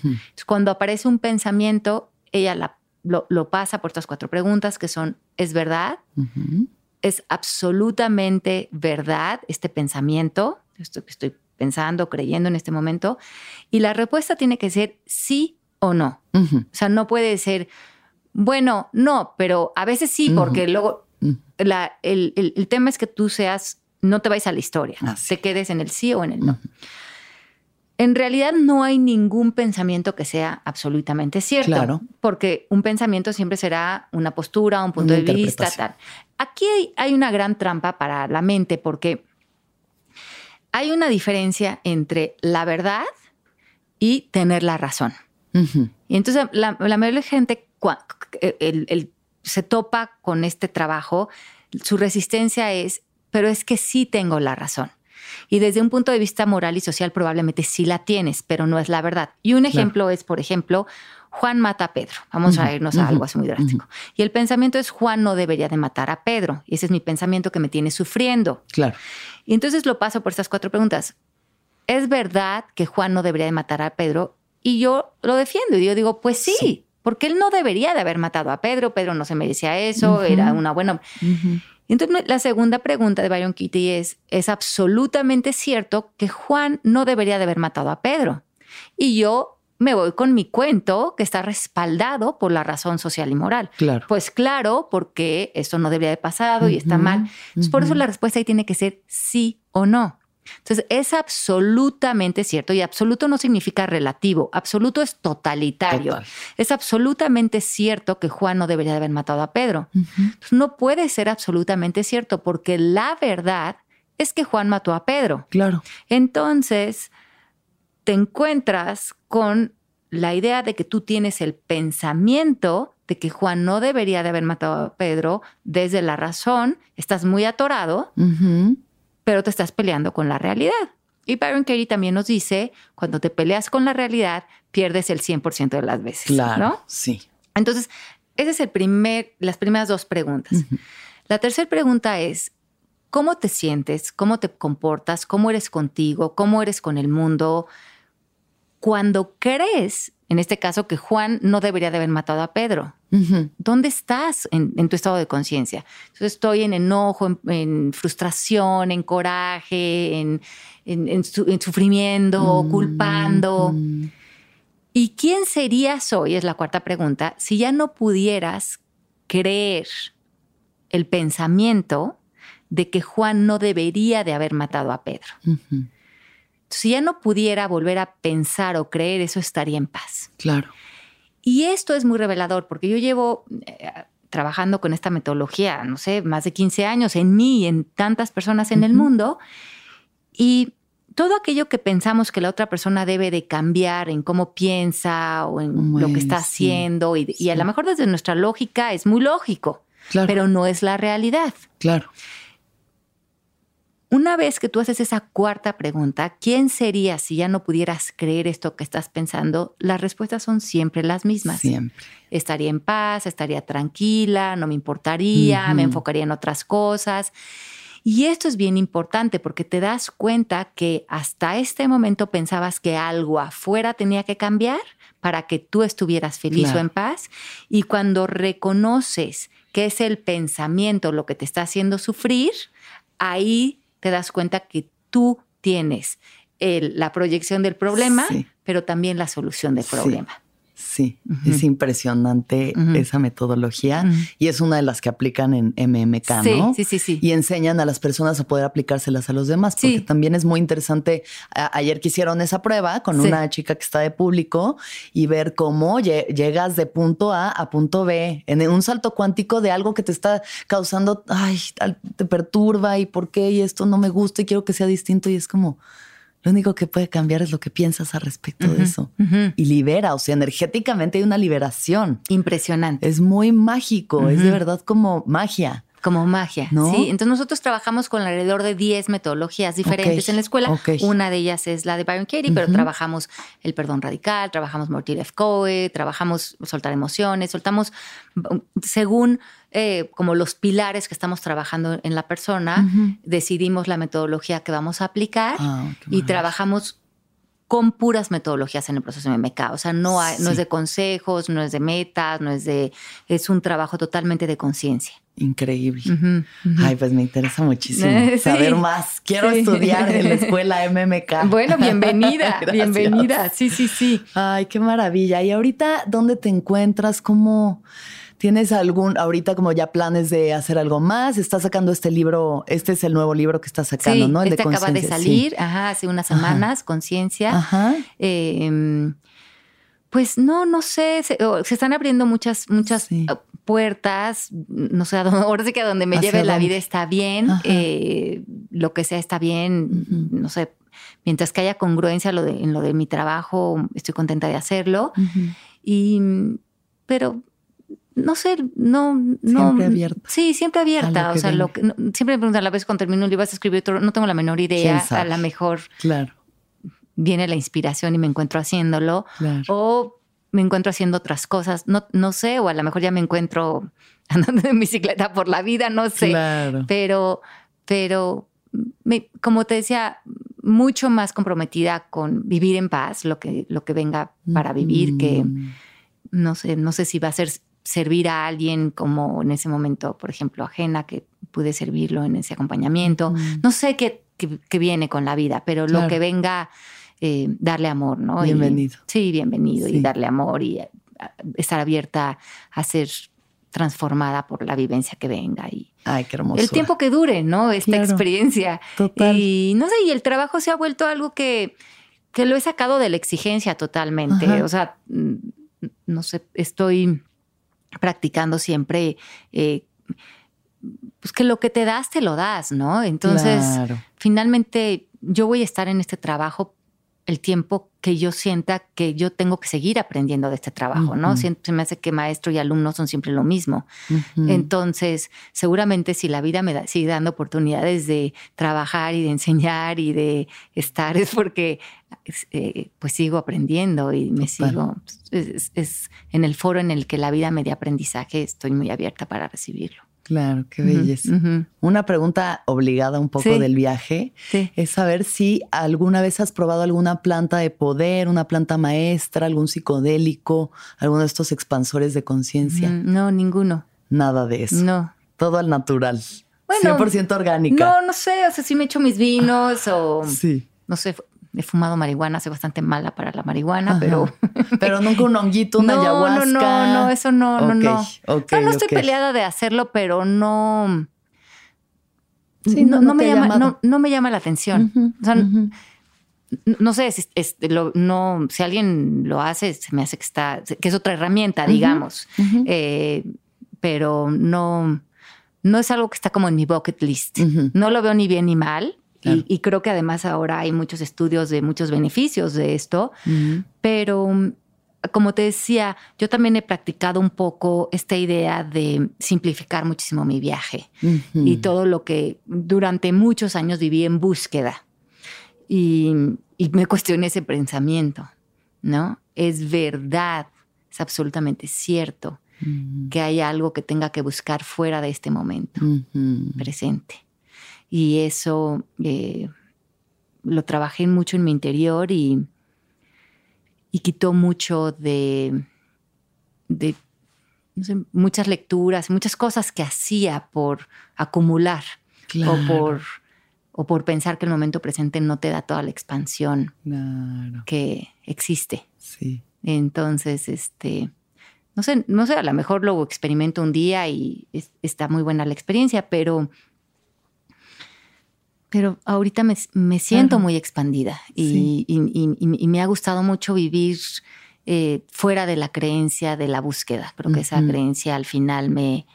cuando aparece un pensamiento, ella lo, pasa por estas cuatro preguntas que son, ¿es verdad? ¿Es absolutamente verdad este pensamiento? Esto que estoy pensando, creyendo en este momento. Y la respuesta tiene que ser sí o no. O sea, no puede ser, bueno, no, pero a veces sí, porque luego el, tema es que tú seas, no te vayas a la historia, te quedes en el sí o en el no. En realidad no hay ningún pensamiento que sea absolutamente cierto, claro. porque un pensamiento siempre será una postura, un punto de vista, tal. Aquí hay, una gran trampa para la mente, porque hay una diferencia entre la verdad y tener la razón. Y entonces la, mayoría de la gente se topa con este trabajo, su resistencia es, pero es que sí tengo la razón. Y desde un punto de vista moral y social probablemente sí la tienes, pero no es la verdad. Y un ejemplo es, por ejemplo, Juan mata a Pedro. Vamos a irnos a algo así muy drástico. Y el pensamiento es Juan no debería de matar a Pedro. Y ese es mi pensamiento que me tiene sufriendo. Claro. Y entonces lo paso por estas cuatro preguntas. ¿Es verdad que Juan no debería de matar a Pedro? Y yo lo defiendo y yo digo, pues sí, porque él no debería de haber matado a Pedro. Pedro no se merecía eso, era una buena... Entonces, la segunda pregunta de Byron Kitty es, ¿es absolutamente cierto que Juan no debería de haber matado a Pedro? Y yo me voy con mi cuento que está respaldado por la razón social y moral. Claro. Pues claro, porque esto no debería haber pasado y está mal. Por eso la respuesta ahí tiene que ser sí o no. Entonces, es absolutamente cierto y absoluto no significa relativo, absoluto es totalitario. Es absolutamente cierto que Juan no debería haber matado a Pedro. no puede ser absolutamente cierto porque la verdad es que Juan mató a Pedro. Claro. Entonces, te encuentras con la idea de que tú tienes el pensamiento de que Juan no debería de haber matado a Pedro desde la razón, estás muy atorado, pero te estás peleando con la realidad. Y Byron Katie también nos dice, cuando te peleas con la realidad, pierdes el 100% de las veces. Claro, ¿no? sí. Entonces, esa es el primer, las primeras dos preguntas. La tercera pregunta es, ¿cómo te sientes? ¿Cómo te comportas? ¿Cómo eres contigo? ¿Cómo eres con el mundo? Cuando crees, en este caso, que Juan no debería de haber matado a Pedro, ¿dónde estás en, tu estado de conciencia? Entonces estoy en enojo, en, frustración, en coraje, en, sufrimiento, mm, culpando. Mm. ¿Y quién serías hoy? Es la cuarta pregunta. Si ya no pudieras creer el pensamiento de que Juan no debería de haber matado a Pedro. Si ya no pudiera volver a pensar o creer, eso estaría en paz. Claro. Y esto es muy revelador porque yo llevo eh, trabajando con esta metodología, no sé, más de 15 años en mí y en tantas personas en el mundo. Y todo aquello que pensamos que la otra persona debe de cambiar en cómo piensa o en lo que está haciendo, y, a lo mejor desde nuestra lógica es muy lógico, pero no es la realidad. Claro. Una vez que tú haces esa cuarta pregunta, ¿quién sería si ya no pudieras creer esto que estás pensando? Las respuestas son siempre las mismas. Siempre. Estaría en paz, estaría tranquila, no me importaría, me enfocaría en otras cosas. Y esto es bien importante porque te das cuenta que hasta este momento pensabas que algo afuera tenía que cambiar para que tú estuvieras feliz o en paz. Y cuando reconoces que es el pensamiento lo que te está haciendo sufrir, ahí te das cuenta que tú tienes la proyección del problema, pero también la solución del problema. Sí, es impresionante esa metodología y es una de las que aplican en MMK, ¿no? Sí, sí, sí. Y enseñan a las personas a poder aplicárselas a los demás, porque también es muy interesante. ayer que hicieron esa prueba con una chica que está de público y ver cómo llegas de punto A a punto B en un salto cuántico de algo que te está causando, ay, te perturba y por qué y esto no me gusta y quiero que sea distinto y es como lo único que puede cambiar es lo que piensas al respecto de eso. Y libera, o sea, energéticamente hay una liberación. Impresionante. Es muy mágico, es de verdad como magia. Como magia, ¿no? Sí, entonces nosotros trabajamos con alrededor de 10 metodologías diferentes en la escuela. Una de ellas es la de Byron Katie, pero trabajamos el perdón radical, trabajamos Mortil F. Coe, trabajamos soltar emociones, soltamos según eh, como los pilares que estamos trabajando en la persona, decidimos la metodología que vamos a aplicar ah, y trabajamos con puras metodologías en el proceso de MMK. O sea, no, no es de consejos, no es de metas, no es de... Es un trabajo totalmente de conciencia. Increíble. Ay, pues me interesa muchísimo saber más. Quiero estudiar en la escuela MMK. Bueno, bienvenida, bienvenida. Sí, sí, sí. Ay, qué maravilla. ¿Y ahorita dónde te encuentras? ¿Cómo tienes algún, ahorita como ya planes de hacer algo más? Estás sacando este libro, este es el nuevo libro que estás sacando, ¿no? El este acaba de salir, ajá, hace unas semanas, Conciencia. Ajá. Em, pues no, no sé, se, están abriendo muchas, muchas puertas, no sé, ahora sí que a donde me lleve la vida está bien, eh, lo que sea está bien, no sé, mientras que haya congruencia lo de, en lo de mi trabajo, estoy contenta de hacerlo. Y, pero no sé, no, no. Siempre abierta. Sí, siempre abierta. O sea, lo que, siempre me preguntan a la vez cuando termino un libro, vas a escribir otro, no tengo la menor idea. A lo mejor. Claro viene la inspiración y me encuentro haciéndolo. O me encuentro haciendo otras cosas, no, no sé, o a lo mejor ya me encuentro andando en bicicleta por la vida, no sé. Pero, pero como te decía, mucho más comprometida con vivir en paz, lo que, lo que venga para vivir, que no sé, no sé si va a ser servir a alguien como en ese momento, por ejemplo, ajena, que pude servirlo en ese acompañamiento. No sé qué, viene con la vida, pero lo que venga eh, darle amor, ¿no? Bienvenido. sí, bienvenido y darle amor y estar abierta a ser transformada por la vivencia que venga y Ay, qué hermoso. El tiempo que dure, ¿no? Esta experiencia. Total. Y no sé, y el trabajo se ha vuelto algo que, que lo he sacado de la exigencia totalmente. O sea, mm, no sé, estoy practicando siempre eh, pues que lo que te das, te lo das, ¿no? Entonces, finalmente yo voy a estar en este trabajo el tiempo que yo sienta que yo tengo que seguir aprendiendo de este trabajo, ¿no? Se me hace que maestro y alumno son siempre lo mismo. Entonces, seguramente si la vida me sigue dando oportunidades de trabajar y de enseñar y de estar, es porque eh, pues sigo aprendiendo y me sigo, es, en el foro en el que la vida me dé aprendizaje, estoy muy abierta para recibirlo. Claro, qué belleza. Una pregunta obligada un poco del viaje es saber si alguna vez has probado alguna planta de poder, una planta maestra, algún psicodélico, alguno de estos expansores de conciencia. Mm, no, ninguno. Nada de eso. No. Todo al natural. Bueno, 100% orgánica. No, no sé, o sea, sí me echo mis vinos o... Sí. No sé, he fumado marihuana, soy bastante mala para la marihuana, pero... pero nunca un honguito, una ayahuasca. No, no, no, eso no, no, no. no estoy peleada de hacerlo, pero no... no, me llama, no, me llama la atención. o sea, no sé, si, no, si alguien lo hace, se me hace que está, que es otra herramienta, digamos. Eh, pero no, no es algo que está como en mi bucket list. No lo veo ni bien ni mal. Y, creo que además ahora hay muchos estudios de muchos beneficios de esto, pero como te decía, yo también he practicado un poco esta idea de simplificar muchísimo mi viaje y todo lo que durante muchos años viví en búsqueda. Y, y me cuestioné ese pensamiento, ¿no? Es verdad, es absolutamente cierto que hay algo que tenga que buscar fuera de este momento presente. Y eso eh, lo trabajé mucho en mi interior y, y quitó mucho de, de muchas lecturas, muchas cosas que hacía por acumular o, por, o por pensar que el momento presente no te da toda la expansión que existe. Sí. Entonces, este, no sé, no sé, a lo mejor lo experimento un día y está muy buena la experiencia, pero pero ahorita me, siento muy expandida y, me ha gustado mucho vivir eh, fuera de la creencia de la búsqueda. Creo que esa creencia al final me,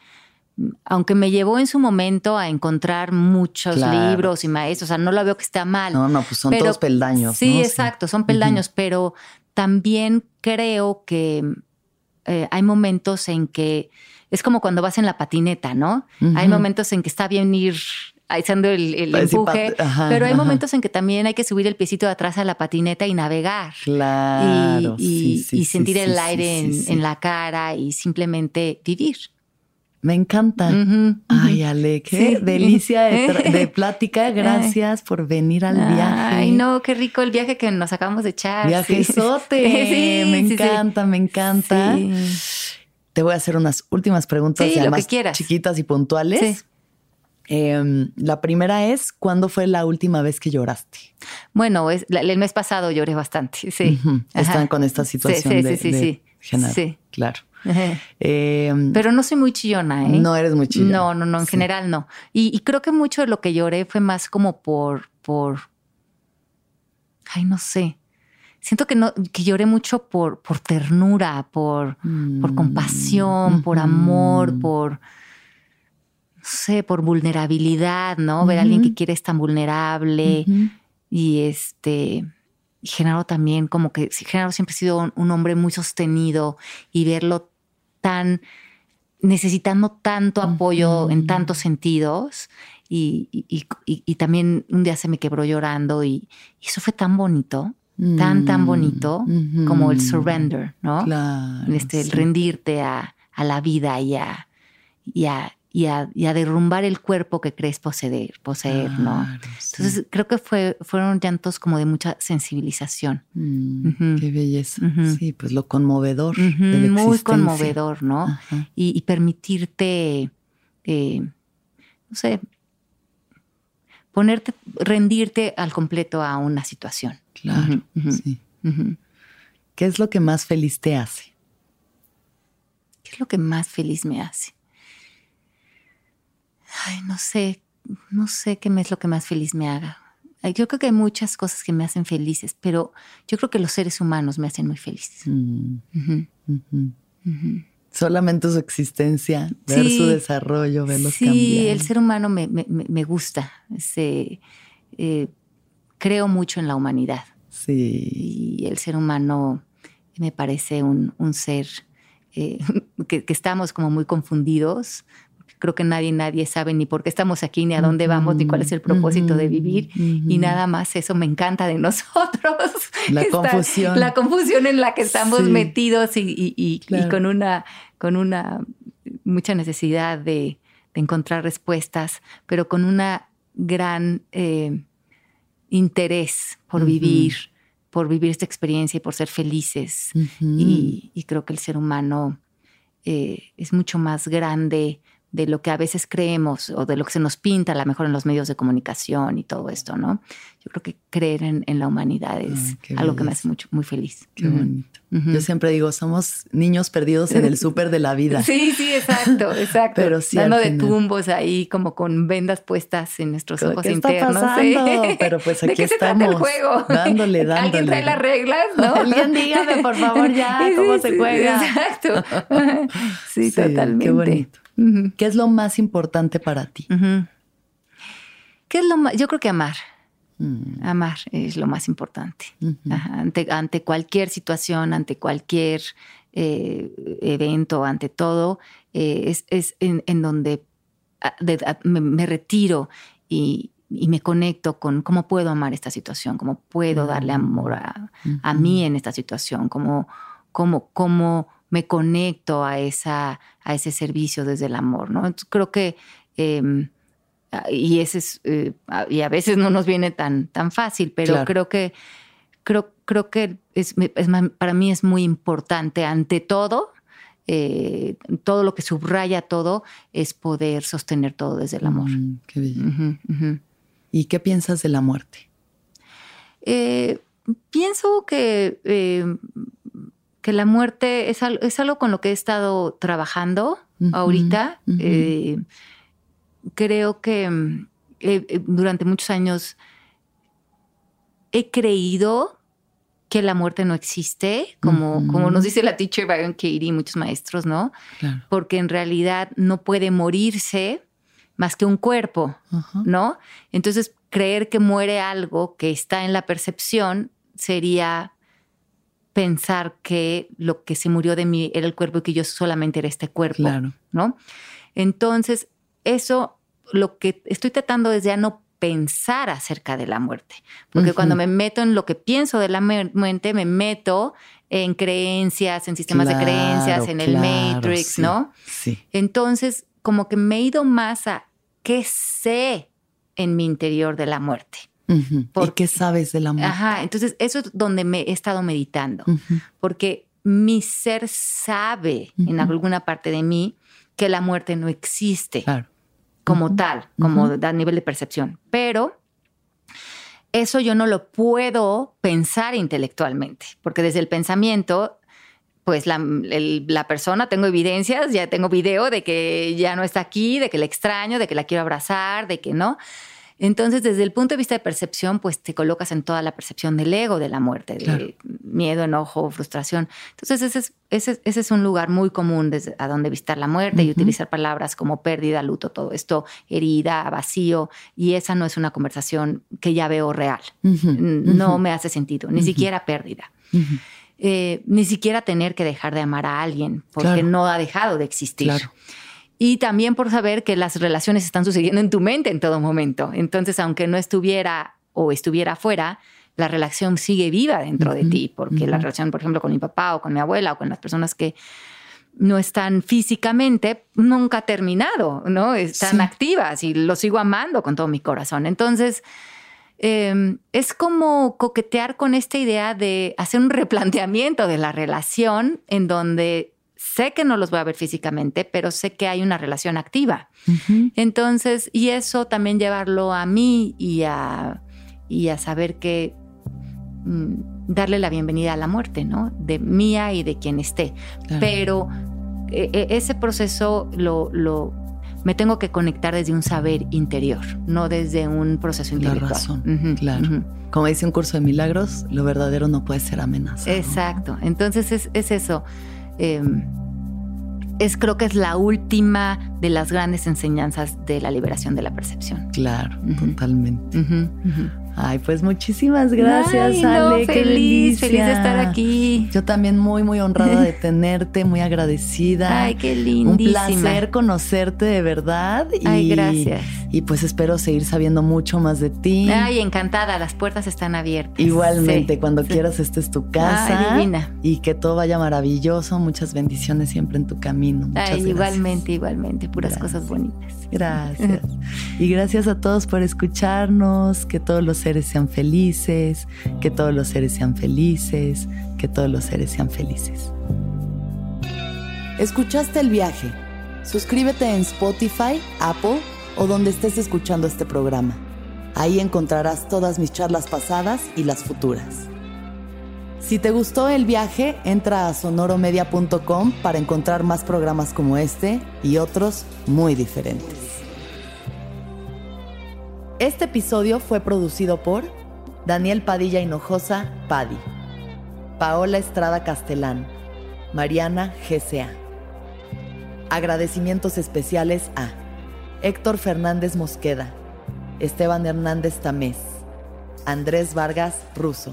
aunque me llevó en su momento a encontrar muchos libros y maestros, o sea, no lo veo que está mal. No, no, pues son todos peldaños. Sí, exacto, son peldaños, pero también creo que eh, hay momentos en que es como cuando vas en la patineta, ¿no? Hay momentos en que está bien ir haciendo el, el empuje, pero hay momentos en que también hay que subir el piecito de atrás a la patineta y navegar. Claro. Y, sentir el aire en, la cara y simplemente vivir. Me encanta. Ay, Ale, qué delicia de, plática. Gracias por venir al viaje. Ay, no, qué rico el viaje que nos acabamos de echar. Viajezote. me encanta, me encanta. Te voy a hacer unas últimas preguntas, además chiquitas y puntuales. Em, la primera es, ¿cuándo fue la última vez que lloraste? Bueno, es, el mes pasado lloré bastante, sí. Están con esta situación de, sí, sí, sí. Claro. Em, Pero no soy muy chillona, ¿eh? No eres muy chillona. No, no, no, en general no. Y, creo que mucho de lo que lloré fue más como por, por, ay, no sé. Siento que no, que lloré mucho por, por ternura, por, por mm, compasión, por amor, por sé, por vulnerabilidad, ¿no? Ver a alguien que quiere estar vulnerable. Y este, Genaro también, como que Genaro siempre ha sido un, hombre muy sostenido y verlo tan, necesitando tanto apoyo en tantos sentidos. Y, también un día se me quebró llorando y, eso fue tan bonito, tan, tan bonito como el surrender, ¿no? Claro, este, el rendirte a, la vida y a, y a, y a, derrumbar el cuerpo que crees poseer, poseer ¿no? Entonces creo que fue, fueron llantos como de mucha sensibilización. Mm, qué belleza. Sí, pues lo conmovedor. Muy conmovedor, ¿no? Y, permitirte, eh, no sé, ponerte, rendirte al completo a una situación. Claro, sí. ¿Qué es lo que más feliz te hace? ¿Qué es lo que más feliz me hace? Ay, no sé, no sé qué es lo que más feliz me haga. Yo creo que hay muchas cosas que me hacen felices, pero yo creo que los seres humanos me hacen muy felices. Mm. Solamente su existencia, ver su desarrollo, verlos sí, cambiar. Sí, el ser humano me, gusta. Eh, creo mucho en la humanidad. Sí. Y el ser humano me parece un, ser eh, que, que, estamos como muy confundidos creo que nadie, nadie sabe ni por qué estamos aquí, ni a dónde vamos, ni cuál es el propósito de vivir. Y nada más eso me encanta de nosotros. La confusión. La confusión en la que estamos metidos y, con, una, con una mucha necesidad de, encontrar respuestas, pero con una gran eh, interés por vivir, por vivir esta experiencia y por ser felices. y, creo que el ser humano eh, es mucho más grande de lo que a veces creemos o de lo que se nos pinta a lo mejor en los medios de comunicación y todo esto, ¿no? Yo creo que creer en, la humanidad es algo que me hace mucho, muy feliz. Qué bonito. Yo siempre digo, somos niños perdidos en el súper de la vida. Sí, sí, exacto, exacto. Pero sí, Dando de tumbos ahí como con vendas puestas en nuestros ojos ¿Qué internos. Está pasando? Pero pues aquí ¿De qué estamos. Se trata el juego? Dándole, dándole. Alguien trae las reglas, ¿no? Alguien dígame, por favor, ya, cómo se juega. Exacto. Sí, totalmente. Qué bonito. ¿Qué es lo más importante para ti? ¿Qué es lo más? Yo creo que amar. Mm. Amar es lo más importante. ante, cualquier situación, ante cualquier eh, evento, ante todo, eh, es, en, donde me, retiro y, me conecto con cómo puedo amar esta situación, cómo puedo darle amor a, mí en esta situación, cómo, cómo, cómo me conecto a, esa, a ese servicio desde el amor, ¿no? Entonces, creo que, em, y, ese es, eh, y a veces no nos viene tan, tan fácil, pero creo que, creo, creo que es, para mí es muy importante ante todo, eh, todo lo que subraya todo es poder sostener todo desde el amor. Mm, qué. ¿Y qué piensas de la muerte? Eh, pienso que que la muerte es, algo con lo que he estado trabajando ahorita. Eh, creo que mm, durante muchos años he creído que la muerte no existe, como, como nos dice la teacher Byron Katie y muchos maestros, ¿no? Porque en realidad no puede morirse más que un cuerpo, ¿no? Entonces, creer que muere algo que está en la percepción sería pensar que lo que se murió de mí era el cuerpo y que yo solamente era este cuerpo, ¿no? Entonces, eso lo que estoy tratando es ya no pensar acerca de la muerte, porque cuando me meto en lo que pienso de la muerte, me meto en creencias, en sistemas de creencias, en el Matrix, ¿no? Sí. Entonces, como que me he ido más a qué sé en mi interior de la muerte. ¿Por qué sabes del amor? Ajá, entonces eso es donde me he estado meditando, porque mi ser sabe en alguna parte de mí que la muerte no existe como tal, como a nivel de percepción, pero eso yo no lo puedo pensar intelectualmente, porque desde el pensamiento pues la, la, persona, tengo evidencias, ya tengo video de que ya no está aquí, de que la extraño, de que la quiero abrazar, de que no. Entonces, desde el punto de vista de percepción, pues te colocas en toda la percepción del ego, de la muerte, de miedo, enojo, frustración. Entonces, ese es, ese, ese es un lugar muy común desde a donde visitar la muerte y utilizar palabras como pérdida, luto, todo esto, herida, vacío. Y esa no es una conversación que ya veo real. No me hace sentido, ni siquiera pérdida. Eh, ni siquiera tener que dejar de amar a alguien porque no ha dejado de existir. Claro y también por saber que las relaciones están sucediendo en tu mente en todo momento. Entonces, aunque no estuviera o estuviera afuera, la relación sigue viva dentro de ti, porque la relación, por ejemplo, con mi papá o con mi abuela o con las personas que no están físicamente, nunca ha terminado, ¿no? Están activas y lo sigo amando con todo mi corazón. Entonces, em, es como coquetear con esta idea de hacer un replanteamiento de la relación en donde sé que no los voy a ver físicamente, pero sé que hay una relación activa. Entonces, y eso también llevarlo a mí y a, y a saber que mm, darle la bienvenida a la muerte, ¿no? De mía y de quien esté. Pero e, e, ese proceso lo, lo, me tengo que conectar desde un saber interior, no desde un proceso intelectual. La razón, claro. Como dice un curso de milagros, lo verdadero no puede ser amenaza. Exacto. Entonces es, es eso. Em, es creo que es la última de las grandes enseñanzas de la liberación de la percepción. Claro, totalmente. Ay, pues muchísimas gracias, Ale. feliz, feliz de estar aquí. Yo también muy, muy honrada de tenerte, muy agradecida. Ay, qué lindísima. Un placer conocerte de verdad. Ay, gracias. y pues espero seguir sabiendo mucho más de ti. Ay, encantada, las puertas están abiertas. Igualmente, cuando quieras, esta es tu casa. Ay, divina. Y que todo vaya maravilloso. Muchas bendiciones siempre en tu camino. Muchas Ay, gracias. igualmente, igualmente, puras Gracias. cosas bonitas. Gracias. Y gracias a todos por escucharnos. Que todos los seres sean felices. Que todos los seres sean felices. Que todos los seres sean felices. ¿Escuchaste el viaje? Suscríbete en Spotify, Apple o donde estés escuchando este programa. Ahí encontrarás todas mis charlas pasadas y las futuras. Si te gustó el viaje, entra a sonoromedia.com para encontrar más programas como este y otros muy diferentes. Este episodio fue producido por Daniel Padilla Hinojosa, Padi, Paola Estrada Castelán, Mariana GCA. Agradecimientos especiales a Héctor Fernández Mosqueda, Esteban Hernández Tamés, Andrés Vargas Russo.